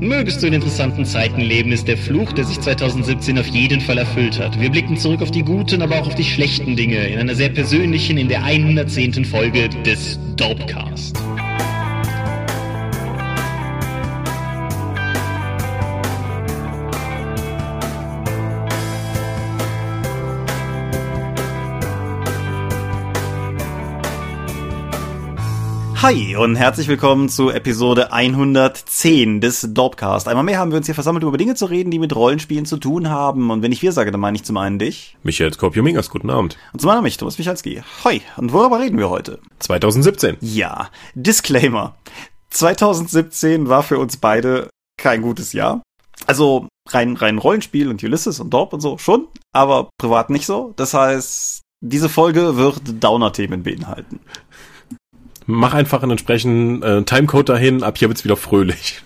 Mögest du in interessanten Zeiten leben, ist der Fluch, der sich 2017 auf jeden Fall erfüllt hat. Wir blicken zurück auf die guten, aber auch auf die schlechten Dinge in einer sehr persönlichen, in der 110. Folge des Dopecast. Hi und herzlich willkommen zu Episode 110 des Dorpcast. Einmal mehr haben wir uns hier versammelt, über Dinge zu reden, die mit Rollenspielen zu tun haben. Und wenn ich wir sage, dann meine ich zum einen dich. Michael Skorpio-Mingas, guten Abend. Und zum anderen mich, Thomas Michalski. Hi. Und worüber reden wir heute? 2017. Ja. Disclaimer. 2017 war für uns beide kein gutes Jahr. Also rein, rein Rollenspiel und Ulysses und Dorp und so schon, aber privat nicht so. Das heißt, diese Folge wird Downer-Themen beinhalten. Mach einfach einen entsprechenden äh, Timecode dahin, ab hier wird's wieder fröhlich.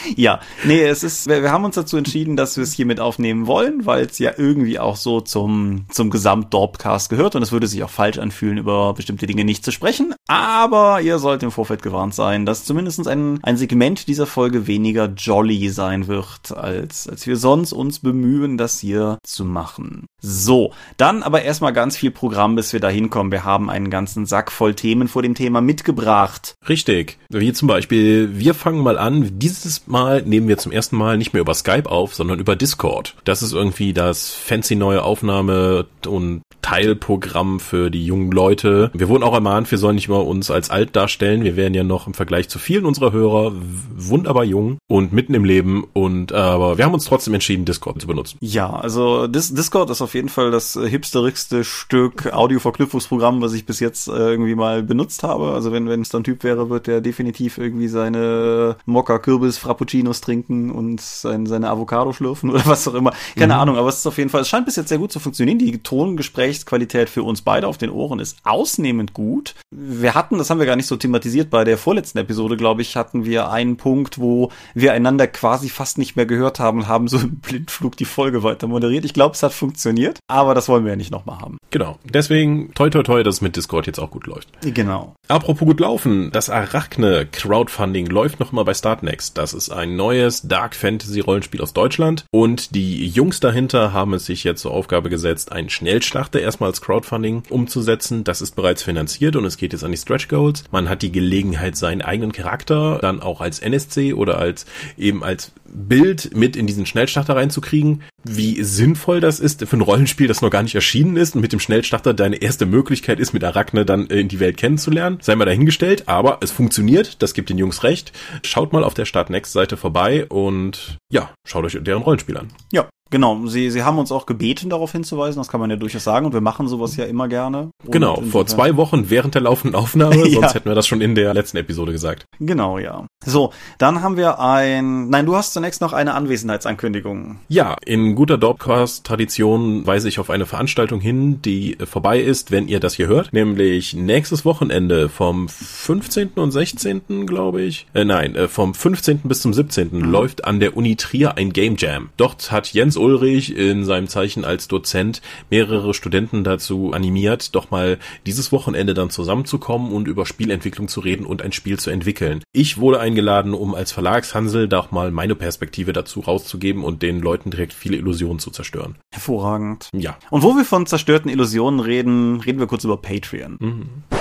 Ja, nee, es ist, wir, wir haben uns dazu entschieden, dass wir es hier mit aufnehmen wollen, weil es ja irgendwie auch so zum, zum Gesamt-Dorpcast gehört und es würde sich auch falsch anfühlen, über bestimmte Dinge nicht zu sprechen. Aber ihr sollt im Vorfeld gewarnt sein, dass zumindest ein, ein Segment dieser Folge weniger jolly sein wird, als, als wir sonst uns bemühen, das hier zu machen. So, dann aber erstmal ganz viel Programm, bis wir da hinkommen. Wir haben einen ganzen Sack voll Themen vor dem Thema mitgebracht. Richtig. Wie zum Beispiel, wir fangen mal an. Dieses Mal nehmen wir zum ersten Mal nicht mehr über Skype auf, sondern über Discord. Das ist irgendwie das fancy neue Aufnahme- und Teilprogramm für die jungen Leute. Wir wurden auch ermahnt, wir sollen nicht mal uns als alt darstellen. Wir werden ja noch im Vergleich zu vielen unserer Hörer wunderbar jung und mitten im Leben. Und aber wir haben uns trotzdem entschieden, Discord zu benutzen. Ja, also Dis Discord ist auf jeden Fall das hipsterigste Stück Audioverknüpfungsprogramm, was ich bis jetzt äh, irgendwie mal benutzt habe. Also wenn wenn es dann Typ wäre, wird der definitiv irgendwie seine Mokka Kürbis Frappuccinos trinken und sein, seine Avocado schlürfen oder was auch immer. Keine mhm. Ahnung, aber es ist auf jeden Fall, es scheint bis jetzt sehr gut zu funktionieren. Die Tongesprächsqualität für uns beide auf den Ohren ist ausnehmend gut. Wir hatten, das haben wir gar nicht so thematisiert, bei der vorletzten Episode, glaube ich, hatten wir einen Punkt, wo wir einander quasi fast nicht mehr gehört haben und haben so im Blindflug die Folge weiter moderiert. Ich glaube, es hat funktioniert, aber das wollen wir ja nicht nochmal haben. Genau. Deswegen toi toi toi, dass es mit Discord jetzt auch gut läuft. Genau. Apropos gut laufen, das Arachne Crowdfunding läuft noch mal bei Startnext. Das ist ein neues Dark Fantasy Rollenspiel aus Deutschland und die Jungs dahinter haben es sich jetzt zur Aufgabe gesetzt, einen Schnellschlachter erstmal als Crowdfunding umzusetzen. Das ist bereits finanziert und es geht jetzt an die Stretch Goals. Man hat die Gelegenheit, seinen eigenen Charakter dann auch als NSC oder als eben als Bild mit in diesen Schnellstarter reinzukriegen. Wie sinnvoll das ist für ein Rollenspiel, das noch gar nicht erschienen ist und mit dem Schnellstarter deine erste Möglichkeit ist, mit Arachne dann in die Welt kennenzulernen. Sei mal dahingestellt, aber es funktioniert, das gibt den Jungs recht. Schaut mal auf der Start Next Seite vorbei und ja, schaut euch deren Rollenspiel an. Ja, Genau, sie, sie haben uns auch gebeten, darauf hinzuweisen, das kann man ja durchaus sagen, und wir machen sowas ja immer gerne. Genau, vor zwei Wochen während der laufenden Aufnahme, ja. sonst hätten wir das schon in der letzten Episode gesagt. Genau, ja. So, dann haben wir ein, nein, du hast zunächst noch eine Anwesenheitsankündigung. Ja, in guter Dorpcast-Tradition weise ich auf eine Veranstaltung hin, die vorbei ist, wenn ihr das hier hört, nämlich nächstes Wochenende vom 15. und 16., glaube ich, äh, nein, äh, vom 15. bis zum 17. Mhm. läuft an der Uni Trier ein Game Jam. Dort hat Jens Ulrich in seinem Zeichen als Dozent mehrere Studenten dazu animiert, doch mal dieses Wochenende dann zusammenzukommen und über Spielentwicklung zu reden und ein Spiel zu entwickeln. Ich wurde eingeladen, um als Verlagshansel doch mal meine Perspektive dazu rauszugeben und den Leuten direkt viele Illusionen zu zerstören. Hervorragend. Ja. Und wo wir von zerstörten Illusionen reden, reden wir kurz über Patreon. Mhm.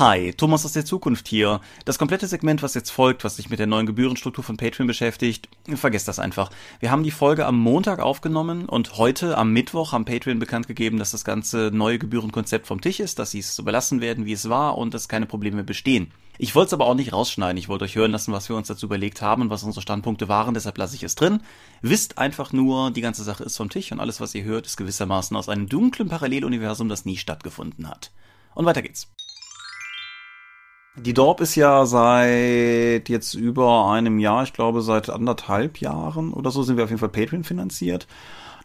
Hi, Thomas aus der Zukunft hier. Das komplette Segment, was jetzt folgt, was sich mit der neuen Gebührenstruktur von Patreon beschäftigt, vergesst das einfach. Wir haben die Folge am Montag aufgenommen und heute am Mittwoch haben Patreon bekannt gegeben, dass das ganze neue Gebührenkonzept vom Tisch ist, dass sie es so belassen werden, wie es war und dass keine Probleme bestehen. Ich wollte es aber auch nicht rausschneiden. Ich wollte euch hören lassen, was wir uns dazu überlegt haben und was unsere Standpunkte waren. Deshalb lasse ich es drin. Wisst einfach nur, die ganze Sache ist vom Tisch und alles, was ihr hört, ist gewissermaßen aus einem dunklen Paralleluniversum, das nie stattgefunden hat. Und weiter geht's. Die Dorp ist ja seit jetzt über einem Jahr, ich glaube seit anderthalb Jahren oder so sind wir auf jeden Fall Patreon finanziert.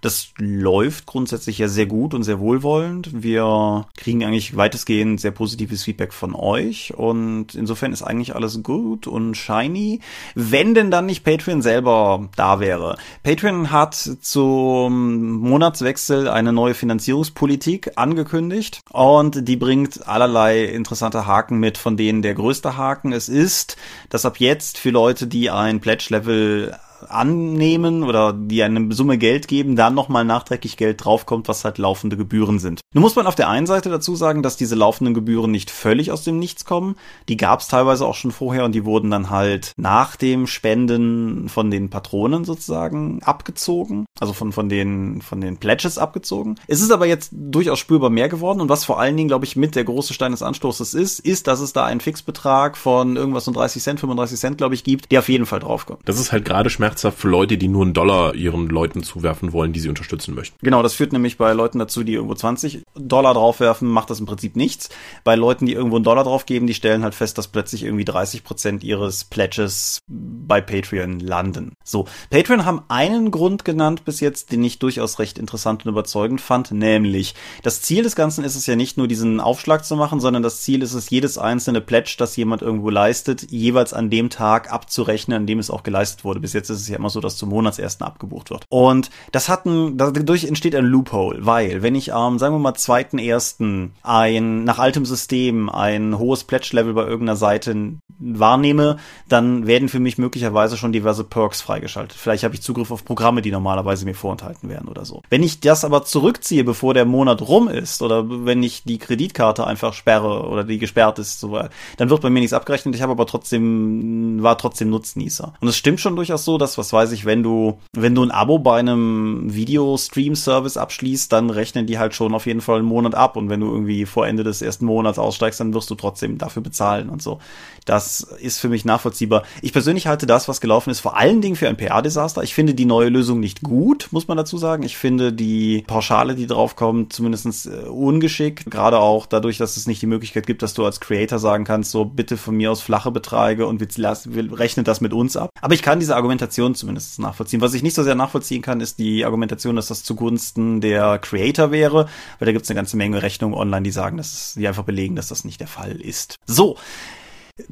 Das läuft grundsätzlich ja sehr gut und sehr wohlwollend. Wir kriegen eigentlich weitestgehend sehr positives Feedback von euch und insofern ist eigentlich alles gut und shiny, wenn denn dann nicht Patreon selber da wäre. Patreon hat zum Monatswechsel eine neue Finanzierungspolitik angekündigt und die bringt allerlei interessante Haken mit, von denen der größte Haken es ist, dass ab jetzt für Leute, die ein Pledge-Level annehmen oder die eine Summe Geld geben, dann nochmal nachträglich Geld draufkommt, was halt laufende Gebühren sind. Nun muss man auf der einen Seite dazu sagen, dass diese laufenden Gebühren nicht völlig aus dem Nichts kommen. Die gab es teilweise auch schon vorher und die wurden dann halt nach dem Spenden von den Patronen sozusagen abgezogen, also von, von den, von den Pledges abgezogen. Es ist aber jetzt durchaus spürbar mehr geworden und was vor allen Dingen, glaube ich, mit der große Stein des Anstoßes ist, ist, dass es da einen Fixbetrag von irgendwas von 30 Cent, 35 Cent, glaube ich, gibt, der auf jeden Fall draufkommt. Das ist halt gerade schmerzhaft schmerzhaft für Leute, die nur einen Dollar ihren Leuten zuwerfen wollen, die sie unterstützen möchten. Genau, das führt nämlich bei Leuten dazu, die irgendwo 20 Dollar draufwerfen, macht das im Prinzip nichts. Bei Leuten, die irgendwo einen Dollar draufgeben, die stellen halt fest, dass plötzlich irgendwie 30 Prozent ihres Pledges bei Patreon landen. So, Patreon haben einen Grund genannt bis jetzt, den ich durchaus recht interessant und überzeugend fand, nämlich das Ziel des Ganzen ist es ja nicht nur diesen Aufschlag zu machen, sondern das Ziel ist es, jedes einzelne Pledge, das jemand irgendwo leistet, jeweils an dem Tag abzurechnen, an dem es auch geleistet wurde. Bis jetzt ist es ja immer so, dass zum Monatsersten abgebucht wird. Und das hat ein, dadurch entsteht ein Loophole, weil wenn ich am, ähm, sagen wir mal, zweiten ersten ein, nach altem System ein hohes Pledge-Level bei irgendeiner Seite wahrnehme, dann werden für mich möglicherweise schon diverse Perks freigeschaltet. Vielleicht habe ich Zugriff auf Programme, die normalerweise mir vorenthalten werden oder so. Wenn ich das aber zurückziehe, bevor der Monat rum ist, oder wenn ich die Kreditkarte einfach sperre oder die gesperrt ist, so, dann wird bei mir nichts abgerechnet. Ich habe aber trotzdem, war trotzdem Nutznießer. Und es stimmt schon durchaus so, dass was weiß ich, wenn du, wenn du ein Abo bei einem Video-Stream-Service abschließt, dann rechnen die halt schon auf jeden Fall einen Monat ab. Und wenn du irgendwie vor Ende des ersten Monats aussteigst, dann wirst du trotzdem dafür bezahlen und so. Das ist für mich nachvollziehbar. Ich persönlich halte das, was gelaufen ist, vor allen Dingen für ein PR-Desaster. Ich finde die neue Lösung nicht gut, muss man dazu sagen. Ich finde die Pauschale, die draufkommt, zumindest äh, ungeschickt. Gerade auch dadurch, dass es nicht die Möglichkeit gibt, dass du als Creator sagen kannst, so bitte von mir aus flache Beträge und wir, wir rechnen das mit uns ab. Aber ich kann diese Argumentation zumindest nachvollziehen. Was ich nicht so sehr nachvollziehen kann, ist die Argumentation, dass das zugunsten der Creator wäre, weil da gibt es eine ganze Menge Rechnungen online, die sagen, dass die einfach belegen, dass das nicht der Fall ist. So,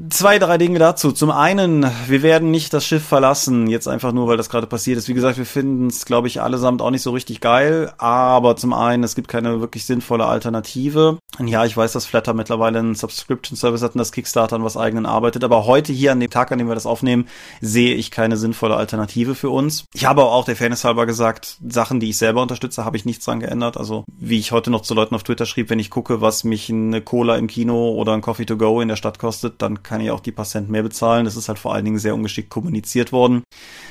Zwei, drei Dinge dazu. Zum einen, wir werden nicht das Schiff verlassen, jetzt einfach nur, weil das gerade passiert ist. Wie gesagt, wir finden es, glaube ich, allesamt auch nicht so richtig geil. Aber zum einen, es gibt keine wirklich sinnvolle Alternative. Und ja, ich weiß, dass Flatter mittlerweile einen Subscription-Service hat und das Kickstarter an was eigenen arbeitet. Aber heute hier an dem Tag, an dem wir das aufnehmen, sehe ich keine sinnvolle Alternative für uns. Ich habe auch der Fairness halber gesagt, Sachen, die ich selber unterstütze, habe ich nichts dran geändert. Also, wie ich heute noch zu Leuten auf Twitter schrieb, wenn ich gucke, was mich eine Cola im Kino oder ein Coffee to go in der Stadt kostet, dann kann ich auch die paar mehr bezahlen. Das ist halt vor allen Dingen sehr ungeschickt kommuniziert worden.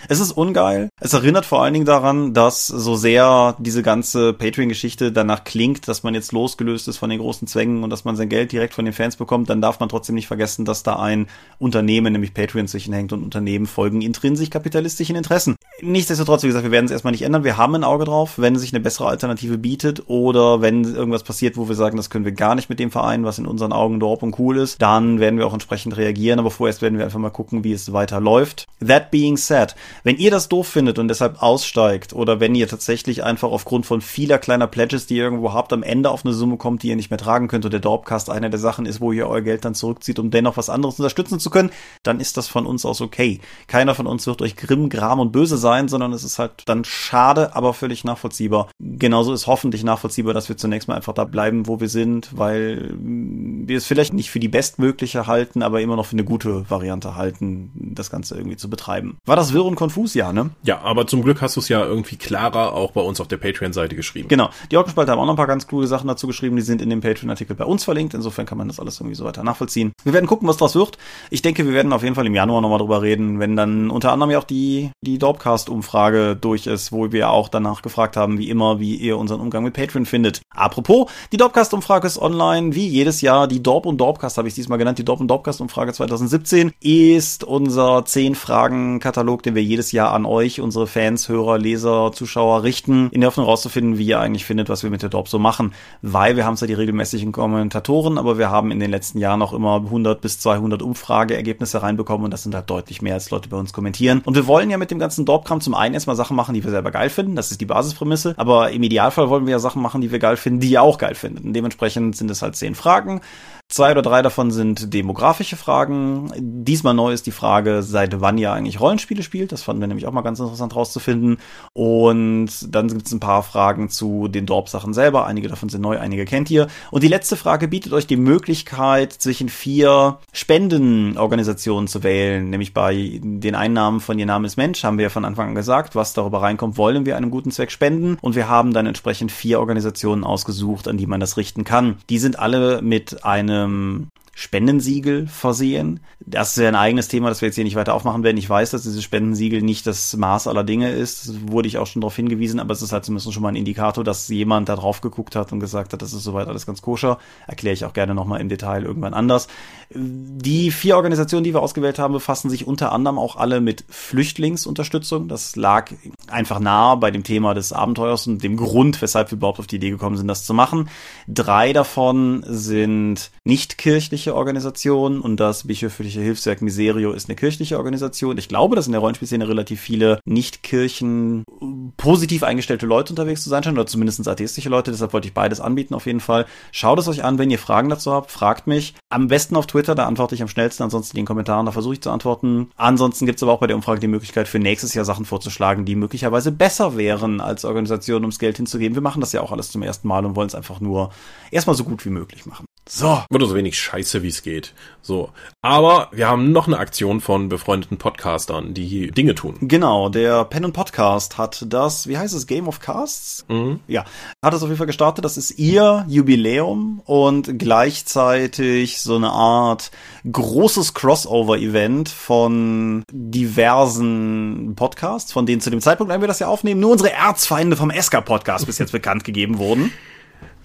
Es ist ungeil. Es erinnert vor allen Dingen daran, dass so sehr diese ganze Patreon-Geschichte danach klingt, dass man jetzt losgelöst ist von den großen Zwängen und dass man sein Geld direkt von den Fans bekommt, dann darf man trotzdem nicht vergessen, dass da ein Unternehmen, nämlich Patreon, zwischen hängt und Unternehmen folgen intrinsisch kapitalistischen Interessen. Nichtsdestotrotz, wie gesagt, wir werden es erstmal nicht ändern. Wir haben ein Auge drauf, wenn sich eine bessere Alternative bietet oder wenn irgendwas passiert, wo wir sagen, das können wir gar nicht mit dem Verein, was in unseren Augen dorp und cool ist, dann werden wir auch entsprechend reagieren, aber vorerst werden wir einfach mal gucken, wie es weiter. That being said, wenn ihr das doof findet und deshalb aussteigt oder wenn ihr tatsächlich einfach aufgrund von vieler kleiner Pledges, die ihr irgendwo habt, am Ende auf eine Summe kommt, die ihr nicht mehr tragen könnt und der Dorpcast einer der Sachen ist, wo ihr euer Geld dann zurückzieht, um dennoch was anderes unterstützen zu können, dann ist das von uns aus okay. Keiner von uns wird euch grimm, gram und böse sein, sondern es ist halt dann schade, aber völlig nachvollziehbar. Genauso ist hoffentlich nachvollziehbar, dass wir zunächst mal einfach da bleiben, wo wir sind, weil wir es vielleicht nicht für die bestmögliche halten, aber immer noch für eine gute Variante halten, das Ganze irgendwie zu betreiben. War das wirr und konfus, ja, ne? Ja, aber zum Glück hast du es ja irgendwie klarer auch bei uns auf der Patreon-Seite geschrieben. Genau. Die Orkenspalte haben auch noch ein paar ganz coole Sachen dazu geschrieben, die sind in dem Patreon-Artikel bei uns verlinkt. Insofern kann man das alles irgendwie so weiter nachvollziehen. Wir werden gucken, was daraus wird. Ich denke, wir werden auf jeden Fall im Januar nochmal drüber reden, wenn dann unter anderem ja auch die, die Dorpcast-Umfrage durch ist, wo wir auch danach gefragt haben, wie immer, wie ihr unseren Umgang mit Patreon findet. Apropos, die Dorpcast-Umfrage ist online, wie jedes Jahr. Die Dorp und Dorpcast habe ich diesmal genannt, die Dorp und Dorpcast-Umfrage 2017 ist unser unser 10-Fragen-Katalog, den wir jedes Jahr an euch, unsere Fans, Hörer, Leser, Zuschauer richten, in der Hoffnung rauszufinden, wie ihr eigentlich findet, was wir mit der Dorp so machen. Weil wir haben zwar die regelmäßigen Kommentatoren, aber wir haben in den letzten Jahren auch immer 100 bis 200 Umfrageergebnisse reinbekommen und das sind halt deutlich mehr, als Leute bei uns kommentieren. Und wir wollen ja mit dem ganzen Dorpkram zum einen erstmal Sachen machen, die wir selber geil finden. Das ist die Basisprämisse. Aber im Idealfall wollen wir ja Sachen machen, die wir geil finden, die ihr auch geil findet. Und dementsprechend sind es halt zehn Fragen. Zwei oder drei davon sind demografische Fragen. Diesmal neu ist die Frage, seit wann ihr eigentlich Rollenspiele spielt. Das fanden wir nämlich auch mal ganz interessant rauszufinden. Und dann gibt es ein paar Fragen zu den Dorp-Sachen selber. Einige davon sind neu, einige kennt ihr. Und die letzte Frage bietet euch die Möglichkeit, zwischen vier Spendenorganisationen zu wählen. Nämlich bei den Einnahmen von Ihr Name ist Mensch haben wir ja von Anfang an gesagt, was darüber reinkommt, wollen wir einem guten Zweck spenden. Und wir haben dann entsprechend vier Organisationen ausgesucht, an die man das richten kann. Die sind alle mit einem einem Spendensiegel versehen. Das ist ja ein eigenes Thema, das wir jetzt hier nicht weiter aufmachen werden. Ich weiß, dass dieses Spendensiegel nicht das Maß aller Dinge ist. Das wurde ich auch schon darauf hingewiesen, aber es ist halt zumindest schon mal ein Indikator, dass jemand da drauf geguckt hat und gesagt hat, das ist soweit alles ganz koscher. Erkläre ich auch gerne nochmal im Detail irgendwann anders. Die vier Organisationen, die wir ausgewählt haben, befassen sich unter anderem auch alle mit Flüchtlingsunterstützung. Das lag einfach nahe bei dem Thema des Abenteuers und dem Grund, weshalb wir überhaupt auf die Idee gekommen sind, das zu machen. Drei davon sind nicht kirchliche kirchliche Organisation und das Bischöfliche Hilfswerk Miserio ist eine kirchliche Organisation. Ich glaube, dass in der Rollenspielszene relativ viele Nicht-Kirchen positiv eingestellte Leute unterwegs zu sein scheinen oder zumindest atheistische Leute. Deshalb wollte ich beides anbieten auf jeden Fall. Schaut es euch an, wenn ihr Fragen dazu habt, fragt mich. Am besten auf Twitter, da antworte ich am schnellsten. Ansonsten in den Kommentaren, da versuche ich zu antworten. Ansonsten gibt es aber auch bei der Umfrage die Möglichkeit für nächstes Jahr Sachen vorzuschlagen, die möglicherweise besser wären als Organisation, ums Geld hinzugeben. Wir machen das ja auch alles zum ersten Mal und wollen es einfach nur erstmal so gut wie möglich machen. So. Oder so wenig Scheiße, wie es geht. So. Aber wir haben noch eine Aktion von befreundeten Podcastern, die Dinge tun. Genau, der Pen and Podcast hat das, wie heißt es, Game of Casts? Mhm. Ja, hat das auf jeden Fall gestartet. Das ist ihr Jubiläum und gleichzeitig so eine Art großes Crossover-Event von diversen Podcasts, von denen zu dem Zeitpunkt, wenn wir das ja aufnehmen, nur unsere Erzfeinde vom Esker-Podcast bis jetzt bekannt gegeben wurden.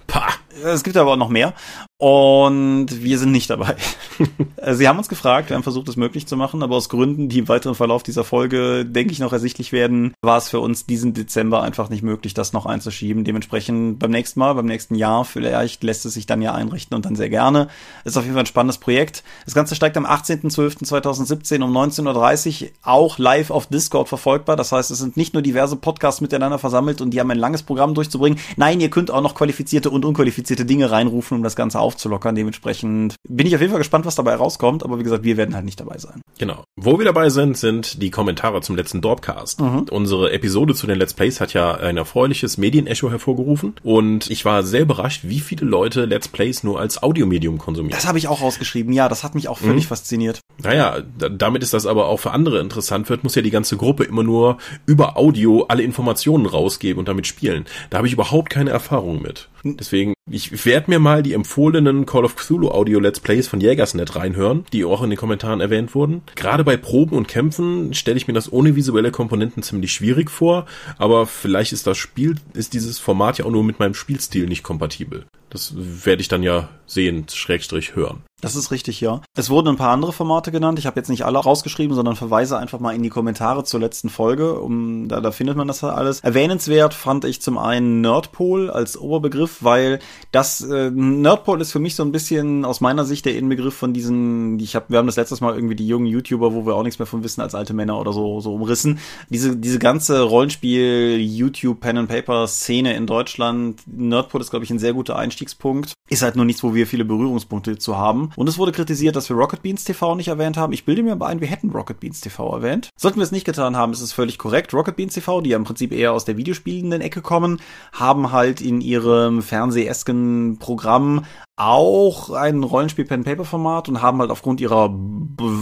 Pah. Es gibt aber auch noch mehr. Und wir sind nicht dabei. Sie haben uns gefragt, wir haben versucht, es möglich zu machen, aber aus Gründen, die im weiteren Verlauf dieser Folge, denke ich, noch ersichtlich werden, war es für uns diesen Dezember einfach nicht möglich, das noch einzuschieben. Dementsprechend beim nächsten Mal, beim nächsten Jahr, vielleicht lässt es sich dann ja einrichten und dann sehr gerne. Ist auf jeden Fall ein spannendes Projekt. Das Ganze steigt am 18.12.2017 um 19.30 Uhr auch live auf Discord verfolgbar. Das heißt, es sind nicht nur diverse Podcasts miteinander versammelt und die haben ein langes Programm durchzubringen. Nein, ihr könnt auch noch qualifizierte und unqualifizierte Dinge reinrufen, um das Ganze aufzulockern. Dementsprechend bin ich auf jeden Fall gespannt, was dabei rauskommt. Aber wie gesagt, wir werden halt nicht dabei sein. Genau. Wo wir dabei sind, sind die Kommentare zum letzten Dorpcast. Mhm. Unsere Episode zu den Let's Plays hat ja ein erfreuliches Medienecho hervorgerufen. Und ich war sehr überrascht, wie viele Leute Let's Plays nur als Audiomedium konsumieren. Das habe ich auch rausgeschrieben. Ja, das hat mich auch völlig mhm. fasziniert. Naja, damit ist das aber auch für andere interessant wird, muss ja die ganze Gruppe immer nur über Audio alle Informationen rausgeben und damit spielen. Da habe ich überhaupt keine Erfahrung mit. Deswegen, ich werde mir mal die empfohlenen Call of Cthulhu Audio Let's Plays von Jägersnet reinhören, die auch in den Kommentaren erwähnt wurden. Gerade bei Proben und Kämpfen stelle ich mir das ohne visuelle Komponenten ziemlich schwierig vor, aber vielleicht ist das Spiel, ist dieses Format ja auch nur mit meinem Spielstil nicht kompatibel. Das werde ich dann ja sehen, Schrägstrich hören. Das ist richtig, ja. Es wurden ein paar andere Formate genannt. Ich habe jetzt nicht alle rausgeschrieben, sondern verweise einfach mal in die Kommentare zur letzten Folge. Um, da, da findet man das alles. Erwähnenswert fand ich zum einen Nerdpol als Oberbegriff, weil das äh, Nerdpol ist für mich so ein bisschen aus meiner Sicht der Inbegriff von diesen, ich hab, wir haben das letztes Mal irgendwie die jungen YouTuber, wo wir auch nichts mehr von wissen als alte Männer oder so, so umrissen. Diese, diese ganze Rollenspiel, YouTube, Pen and Paper Szene in Deutschland, Nerdpol ist, glaube ich, ein sehr guter Einstiegspunkt. Ist halt nur nichts, wo wir viele Berührungspunkte zu haben. Und es wurde kritisiert, dass wir Rocket Beans TV nicht erwähnt haben. Ich bilde mir aber ein, wir hätten Rocket Beans TV erwähnt. Sollten wir es nicht getan haben, ist es völlig korrekt. Rocket Beans TV, die ja im Prinzip eher aus der videospielenden Ecke kommen, haben halt in ihrem fernsehesken Programm auch ein Rollenspiel-Pen-Paper-Format und haben halt aufgrund ihrer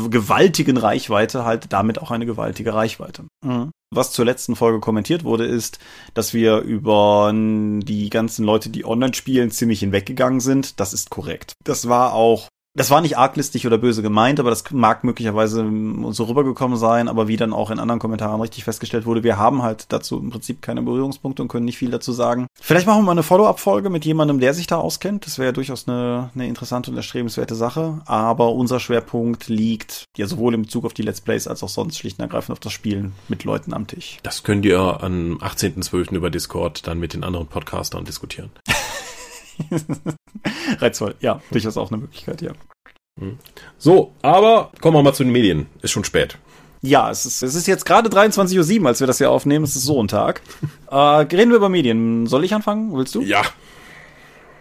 gewaltigen Reichweite halt damit auch eine gewaltige Reichweite. Mhm. Was zur letzten Folge kommentiert wurde, ist, dass wir über die ganzen Leute, die online spielen, ziemlich hinweggegangen sind. Das ist korrekt. Das war auch Das war nicht arglistig oder böse gemeint, aber das mag möglicherweise so rübergekommen sein, aber wie dann auch in anderen Kommentaren richtig festgestellt wurde, wir haben halt dazu im Prinzip keine Berührungspunkte und können nicht viel dazu sagen. Vielleicht machen wir mal eine Follow-up-Folge mit jemandem, der sich da auskennt. Das wäre ja durchaus eine, eine interessante und erstrebenswerte Sache. Aber unser Schwerpunkt liegt ja sowohl im Bezug auf die Let's Plays als auch sonst schlicht und ergreifend auf das Spielen mit Leuten am Tisch. Das könnt ihr am 18.12. über Discord dann mit den anderen Podcastern diskutieren. Reizvoll, ja, durchaus auch eine Möglichkeit, ja. Hm. So, aber kommen wir mal zu den Medien. Ist schon spät. Ja, es ist, es ist jetzt gerade 23.07 Uhr, als wir das hier aufnehmen. Es ist so ein Tag. äh, reden wir über Medien. Soll ich anfangen? Willst du? Ja.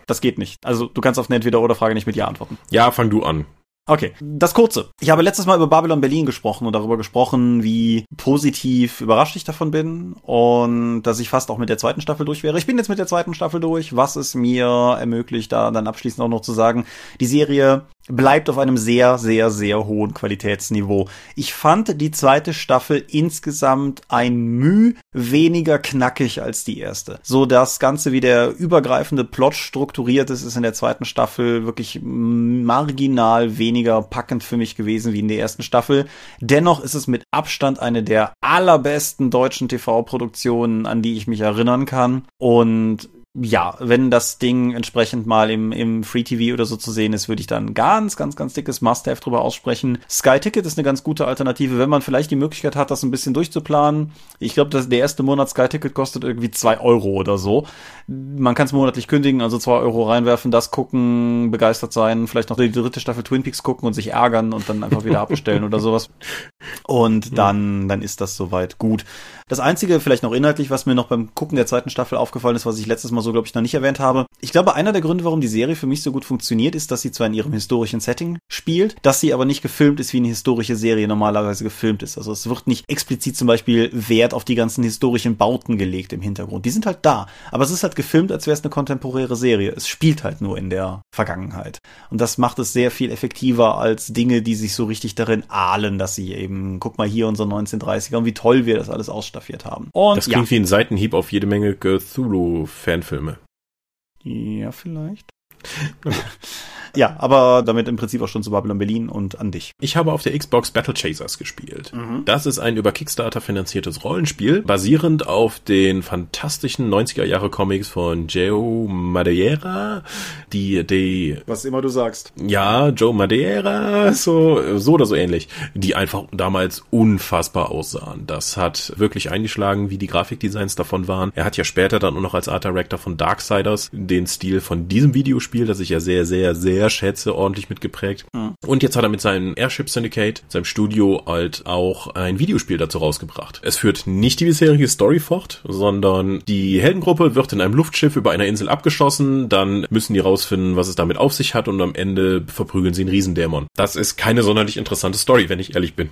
Das geht nicht. Also du kannst auf eine Entweder-Oder-Frage nicht mit Ja antworten. Ja, fang du an. Okay, das kurze. Ich habe letztes Mal über Babylon Berlin gesprochen und darüber gesprochen, wie positiv überrascht ich davon bin und dass ich fast auch mit der zweiten Staffel durch wäre. Ich bin jetzt mit der zweiten Staffel durch, was es mir ermöglicht, da dann abschließend auch noch zu sagen, die Serie bleibt auf einem sehr, sehr, sehr hohen Qualitätsniveau. Ich fand die zweite Staffel insgesamt ein Müh weniger knackig als die erste. So das Ganze, wie der übergreifende Plot strukturiert ist, ist in der zweiten Staffel wirklich marginal weniger packend für mich gewesen wie in der ersten Staffel. Dennoch ist es mit Abstand eine der allerbesten deutschen TV-Produktionen, an die ich mich erinnern kann. Und ja, wenn das Ding entsprechend mal im, im Free TV oder so zu sehen ist, würde ich dann ganz, ganz, ganz dickes Must-Have drüber aussprechen. Sky Ticket ist eine ganz gute Alternative, wenn man vielleicht die Möglichkeit hat, das ein bisschen durchzuplanen. Ich glaube, dass der erste Monat Sky Ticket kostet irgendwie zwei Euro oder so. Man kann es monatlich kündigen, also zwei Euro reinwerfen, das gucken, begeistert sein, vielleicht noch die dritte Staffel Twin Peaks gucken und sich ärgern und dann einfach wieder abbestellen oder sowas. Und dann, dann ist das soweit gut. Das einzige, vielleicht noch inhaltlich, was mir noch beim Gucken der zweiten Staffel aufgefallen ist, was ich letztes Mal so, glaube ich, noch nicht erwähnt habe. Ich glaube, einer der Gründe, warum die Serie für mich so gut funktioniert, ist, dass sie zwar in ihrem historischen Setting spielt, dass sie aber nicht gefilmt ist, wie eine historische Serie normalerweise gefilmt ist. Also es wird nicht explizit zum Beispiel Wert auf die ganzen historischen Bauten gelegt im Hintergrund. Die sind halt da. Aber es ist halt gefilmt, als wäre es eine kontemporäre Serie. Es spielt halt nur in der Vergangenheit. Und das macht es sehr viel effektiver als Dinge, die sich so richtig darin ahlen, dass sie eben, guck mal hier unsere 1930er und wie toll wir das alles ausstatten staffiert haben. Und, das klingt ja. wie ein Seitenhieb auf jede Menge Cthulhu-Fanfilme. Ja, vielleicht. Ja, aber damit im Prinzip auch schon zu Babylon Berlin und an dich. Ich habe auf der Xbox Battle Chasers gespielt. Mhm. Das ist ein über Kickstarter finanziertes Rollenspiel, basierend auf den fantastischen 90er Jahre Comics von Joe Madeira, die, die, was immer du sagst. Ja, Joe Madeira, so, so oder so ähnlich, die einfach damals unfassbar aussahen. Das hat wirklich eingeschlagen, wie die Grafikdesigns davon waren. Er hat ja später dann nur noch als Art Director von Darksiders den Stil von diesem Videospiel, das ich ja sehr, sehr, sehr sehr schätze, ordentlich mitgeprägt. Mhm. Und jetzt hat er mit seinem Airship Syndicate, seinem Studio, halt auch ein Videospiel dazu rausgebracht. Es führt nicht die bisherige Story fort, sondern die Heldengruppe wird in einem Luftschiff über einer Insel abgeschossen, dann müssen die rausfinden, was es damit auf sich hat und am Ende verprügeln sie einen Riesendämon. Das ist keine sonderlich interessante Story, wenn ich ehrlich bin.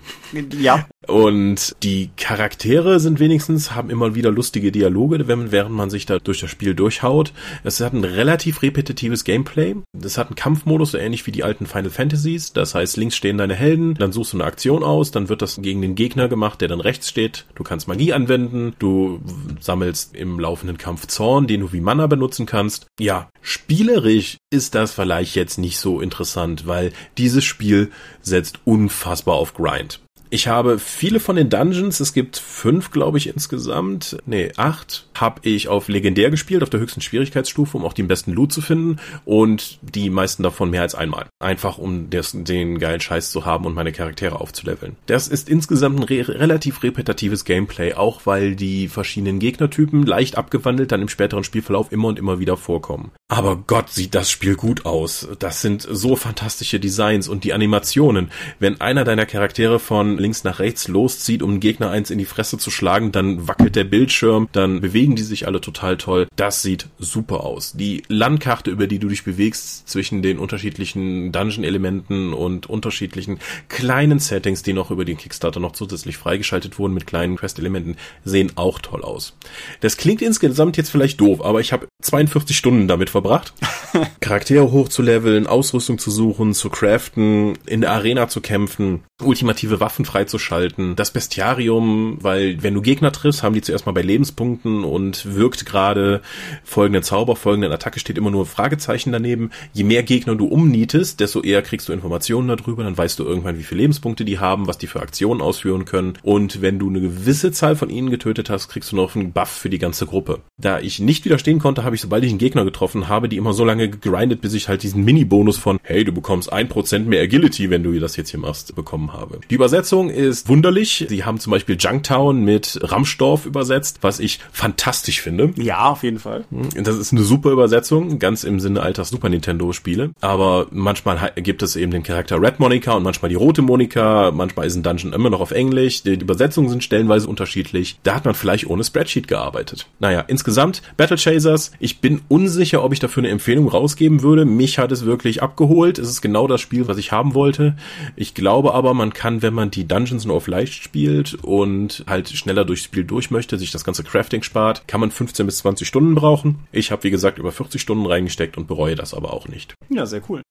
Ja. Und die Charaktere sind wenigstens, haben immer wieder lustige Dialoge, während man sich da durch das Spiel durchhaut. Es hat ein relativ repetitives Gameplay. Es hat einen Kampfmodus, so ähnlich wie die alten Final Fantasies. Das heißt, links stehen deine Helden, dann suchst du eine Aktion aus, dann wird das gegen den Gegner gemacht, der dann rechts steht. Du kannst Magie anwenden, du sammelst im laufenden Kampf Zorn, den du wie Mana benutzen kannst. Ja, spielerisch ist das vielleicht jetzt nicht so interessant, weil dieses Spiel setzt unfassbar auf Grind. Ich habe viele von den Dungeons, es gibt fünf, glaube ich, insgesamt, nee, acht, habe ich auf legendär gespielt, auf der höchsten Schwierigkeitsstufe, um auch den besten Loot zu finden und die meisten davon mehr als einmal. Einfach um des, den geilen Scheiß zu haben und meine Charaktere aufzuleveln. Das ist insgesamt ein re relativ repetitives Gameplay, auch weil die verschiedenen Gegnertypen leicht abgewandelt dann im späteren Spielverlauf immer und immer wieder vorkommen. Aber Gott, sieht das Spiel gut aus. Das sind so fantastische Designs und die Animationen. Wenn einer deiner Charaktere von links nach rechts loszieht, um Gegner eins in die Fresse zu schlagen, dann wackelt der Bildschirm, dann bewegen die sich alle total toll. Das sieht super aus. Die Landkarte, über die du dich bewegst zwischen den unterschiedlichen Dungeon-Elementen und unterschiedlichen kleinen Settings, die noch über den Kickstarter noch zusätzlich freigeschaltet wurden mit kleinen Quest-Elementen, sehen auch toll aus. Das klingt insgesamt jetzt vielleicht doof, aber ich habe 42 Stunden damit verbracht. Charaktere hochzuleveln, Ausrüstung zu suchen, zu craften, in der Arena zu kämpfen, ultimative Waffen freizuschalten, das Bestiarium, weil wenn du Gegner triffst, haben die zuerst mal bei Lebenspunkten und wirkt gerade folgende Zauber, folgende Attacke steht immer nur Fragezeichen daneben. Je mehr Gegner du umnietest, desto eher kriegst du Informationen darüber, dann weißt du irgendwann, wie viele Lebenspunkte die haben, was die für Aktionen ausführen können und wenn du eine gewisse Zahl von ihnen getötet hast, kriegst du noch einen Buff für die ganze Gruppe. Da ich nicht widerstehen konnte, habe ich, sobald ich einen Gegner getroffen habe, die immer so lange gegrindet, bis ich halt diesen Mini-Bonus von, hey, du bekommst ein Prozent mehr Agility, wenn du das jetzt hier machst, bekommen habe. Die Übersetzung ist wunderlich. Sie haben zum Beispiel Junktown mit Ramstorf übersetzt, was ich fantastisch finde. Ja, auf jeden Fall. Das ist eine super Übersetzung, ganz im Sinne alter Super Nintendo Spiele. Aber manchmal gibt es eben den Charakter Red Monica und manchmal die rote Monica. Manchmal ist ein Dungeon immer noch auf Englisch. Die Übersetzungen sind stellenweise unterschiedlich. Da hat man vielleicht ohne Spreadsheet gearbeitet. Naja, insgesamt Battle Chasers. Ich bin unsicher, ob ich dafür eine Empfehlung rausgeben würde. Mich hat es wirklich abgeholt. Es ist genau das Spiel, was ich haben wollte. Ich glaube aber, man kann, wenn man die Dungeons nur auf leicht spielt und halt schneller durchs Spiel durch möchte, sich das ganze Crafting spart, kann man 15 bis 20 Stunden brauchen. Ich habe, wie gesagt, über 40 Stunden reingesteckt und bereue das aber auch nicht. Ja, sehr cool.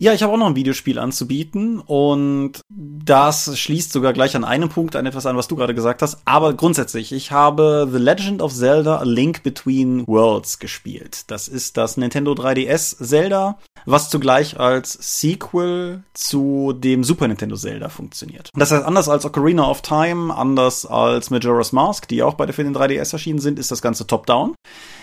Ja, ich habe auch noch ein Videospiel anzubieten und das schließt sogar gleich an einem Punkt an etwas an, was du gerade gesagt hast. Aber grundsätzlich, ich habe The Legend of Zelda A Link Between Worlds gespielt. Das ist das Nintendo 3DS Zelda, was zugleich als Sequel zu dem Super Nintendo Zelda funktioniert. Das heißt, anders als Ocarina of Time, anders als Majora's Mask, die auch beide für den 3DS erschienen sind, ist das Ganze top-down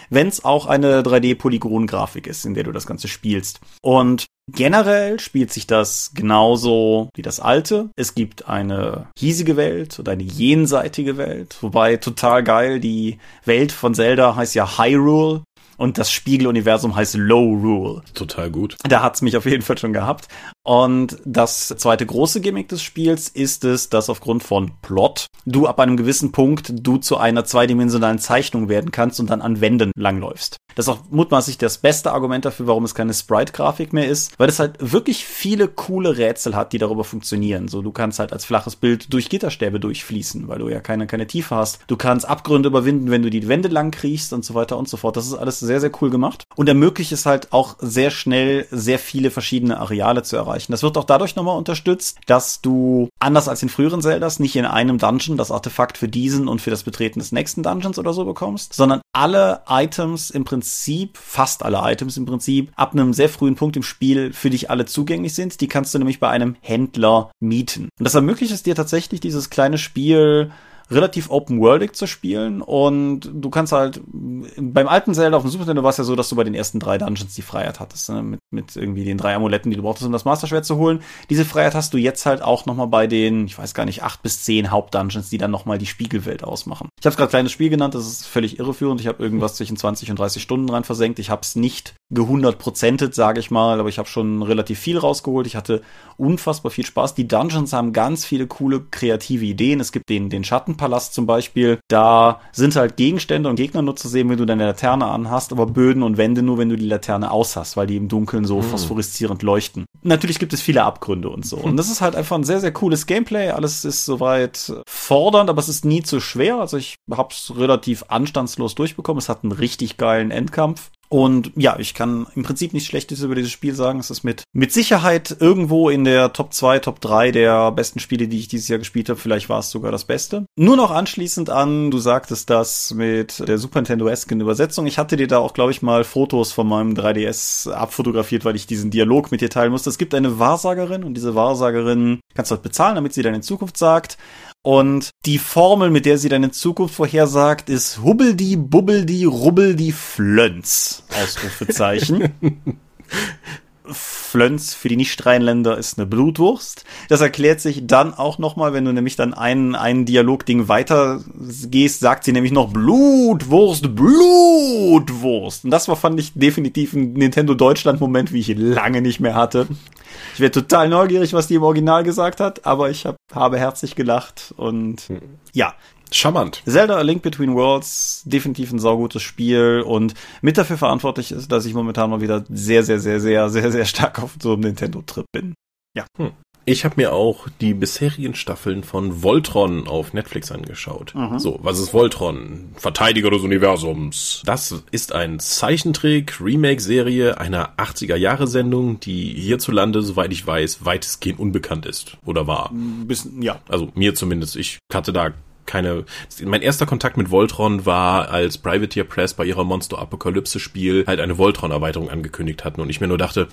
wenn es auch eine 3D-Polygon-Grafik ist, in der du das Ganze spielst. Und generell spielt sich das genauso wie das alte. Es gibt eine hiesige Welt und eine jenseitige Welt, wobei total geil, die Welt von Zelda heißt ja Hyrule und das Spiegeluniversum heißt Low Rule. Total gut. Da hat's mich auf jeden Fall schon gehabt. Und das zweite große Gimmick des Spiels ist es, dass aufgrund von Plot du ab einem gewissen Punkt du zu einer zweidimensionalen Zeichnung werden kannst und dann an Wänden langläufst. Das ist auch mutmaßlich das beste Argument dafür, warum es keine Sprite-Grafik mehr ist, weil es halt wirklich viele coole Rätsel hat, die darüber funktionieren. So, du kannst halt als flaches Bild durch Gitterstäbe durchfließen, weil du ja keine, keine Tiefe hast. Du kannst Abgründe überwinden, wenn du die Wände lang kriechst und so weiter und so fort. Das ist alles sehr, sehr cool gemacht und ermöglicht es halt auch sehr schnell sehr viele verschiedene Areale zu erreichen erreichen. Das wird auch dadurch nochmal unterstützt, dass du anders als in früheren Zeldas nicht in einem Dungeon das Artefakt für diesen und für das Betreten des nächsten Dungeons oder so bekommst, sondern alle Items im Prinzip, fast alle Items im Prinzip, ab einem sehr frühen Punkt im Spiel für dich alle zugänglich sind. Die kannst du nämlich bei einem Händler mieten. Und das ermöglicht es dir tatsächlich, dieses kleine Spiel relativ open-worldig zu spielen und du kannst halt beim alten Zelda auf dem Super Nintendo war es ja so, dass du bei den ersten drei Dungeons die Freiheit hattest, ne? mit, mit irgendwie den drei Amuletten, die du brauchtest, um das Master Schwert zu holen. Diese Freiheit hast du jetzt halt auch nochmal bei den, ich weiß gar nicht, acht bis zehn Hauptdungeons, die dann nochmal die Spiegelwelt ausmachen. Ich habe gerade kleines Spiel genannt, das ist völlig irreführend. Ich habe irgendwas zwischen 20 und 30 Stunden rein versenkt. Ich habe es nicht gehundertprozentet, sage ich mal, aber ich habe schon relativ viel rausgeholt. Ich hatte unfassbar viel Spaß. Die Dungeons haben ganz viele coole kreative Ideen. Es gibt den, den Schattenpalast zum Beispiel. Da sind halt Gegenstände und Gegner nur zu sehen, wenn du deine Laterne anhast, aber Böden und Wände nur, wenn du die Laterne aus hast, weil die im Dunkeln so hm. phosphoreszierend leuchten. Natürlich gibt es viele Abgründe und so. Und das ist halt einfach ein sehr, sehr cooles Gameplay. Alles ist soweit fordernd, aber es ist nie zu schwer. Also ich habe es relativ anstandslos durchbekommen. Es hat einen richtig geilen Endkampf. Und ja, ich kann im Prinzip nichts Schlechtes über dieses Spiel sagen. Es ist mit, mit Sicherheit irgendwo in der Top 2, Top 3 der besten Spiele, die ich dieses Jahr gespielt habe. Vielleicht war es sogar das Beste. Nur noch anschließend an, du sagtest das mit der Super Nintendo-esken Übersetzung. Ich hatte dir da auch, glaube ich, mal Fotos von meinem 3DS abfotografiert, weil ich diesen Dialog mit dir teilen musste. Es gibt eine Wahrsagerin und diese Wahrsagerin kannst du halt bezahlen, damit sie dann in Zukunft sagt, und die Formel, mit der sie deine Zukunft vorhersagt, ist Hubbeldi, Bubbeldi, Rubbeldi, Flönz. Ausrufezeichen. Flönz für die Nicht-Rheinländer ist eine Blutwurst. Das erklärt sich dann auch nochmal, wenn du nämlich dann einen, einen Dialogding weiter gehst, sagt sie nämlich noch Blutwurst, Blutwurst. Und das war, fand ich, definitiv ein Nintendo Deutschland-Moment, wie ich ihn lange nicht mehr hatte. Ich wäre total neugierig, was die im Original gesagt hat, aber ich hab, habe herzlich gelacht und hm. ja. Charmant. Zelda A Link Between Worlds, definitiv ein saugutes Spiel und mit dafür verantwortlich ist, dass ich momentan mal wieder sehr, sehr, sehr, sehr, sehr, sehr stark auf so einem Nintendo-Trip bin. Ja. Hm. Ich habe mir auch die bisherigen Staffeln von Voltron auf Netflix angeschaut. Mhm. So, was ist Voltron? Verteidiger des Universums. Das ist ein Zeichentrick-Remake-Serie einer 80er-Jahre-Sendung, die hierzulande, soweit ich weiß, weitestgehend unbekannt ist. Oder war. Bisschen, ja. Also mir zumindest. Ich hatte da keine. Mein erster Kontakt mit Voltron war, als Privateer Press bei ihrer Monster Apokalypse Spiel halt eine Voltron-Erweiterung angekündigt hatten und ich mir nur dachte,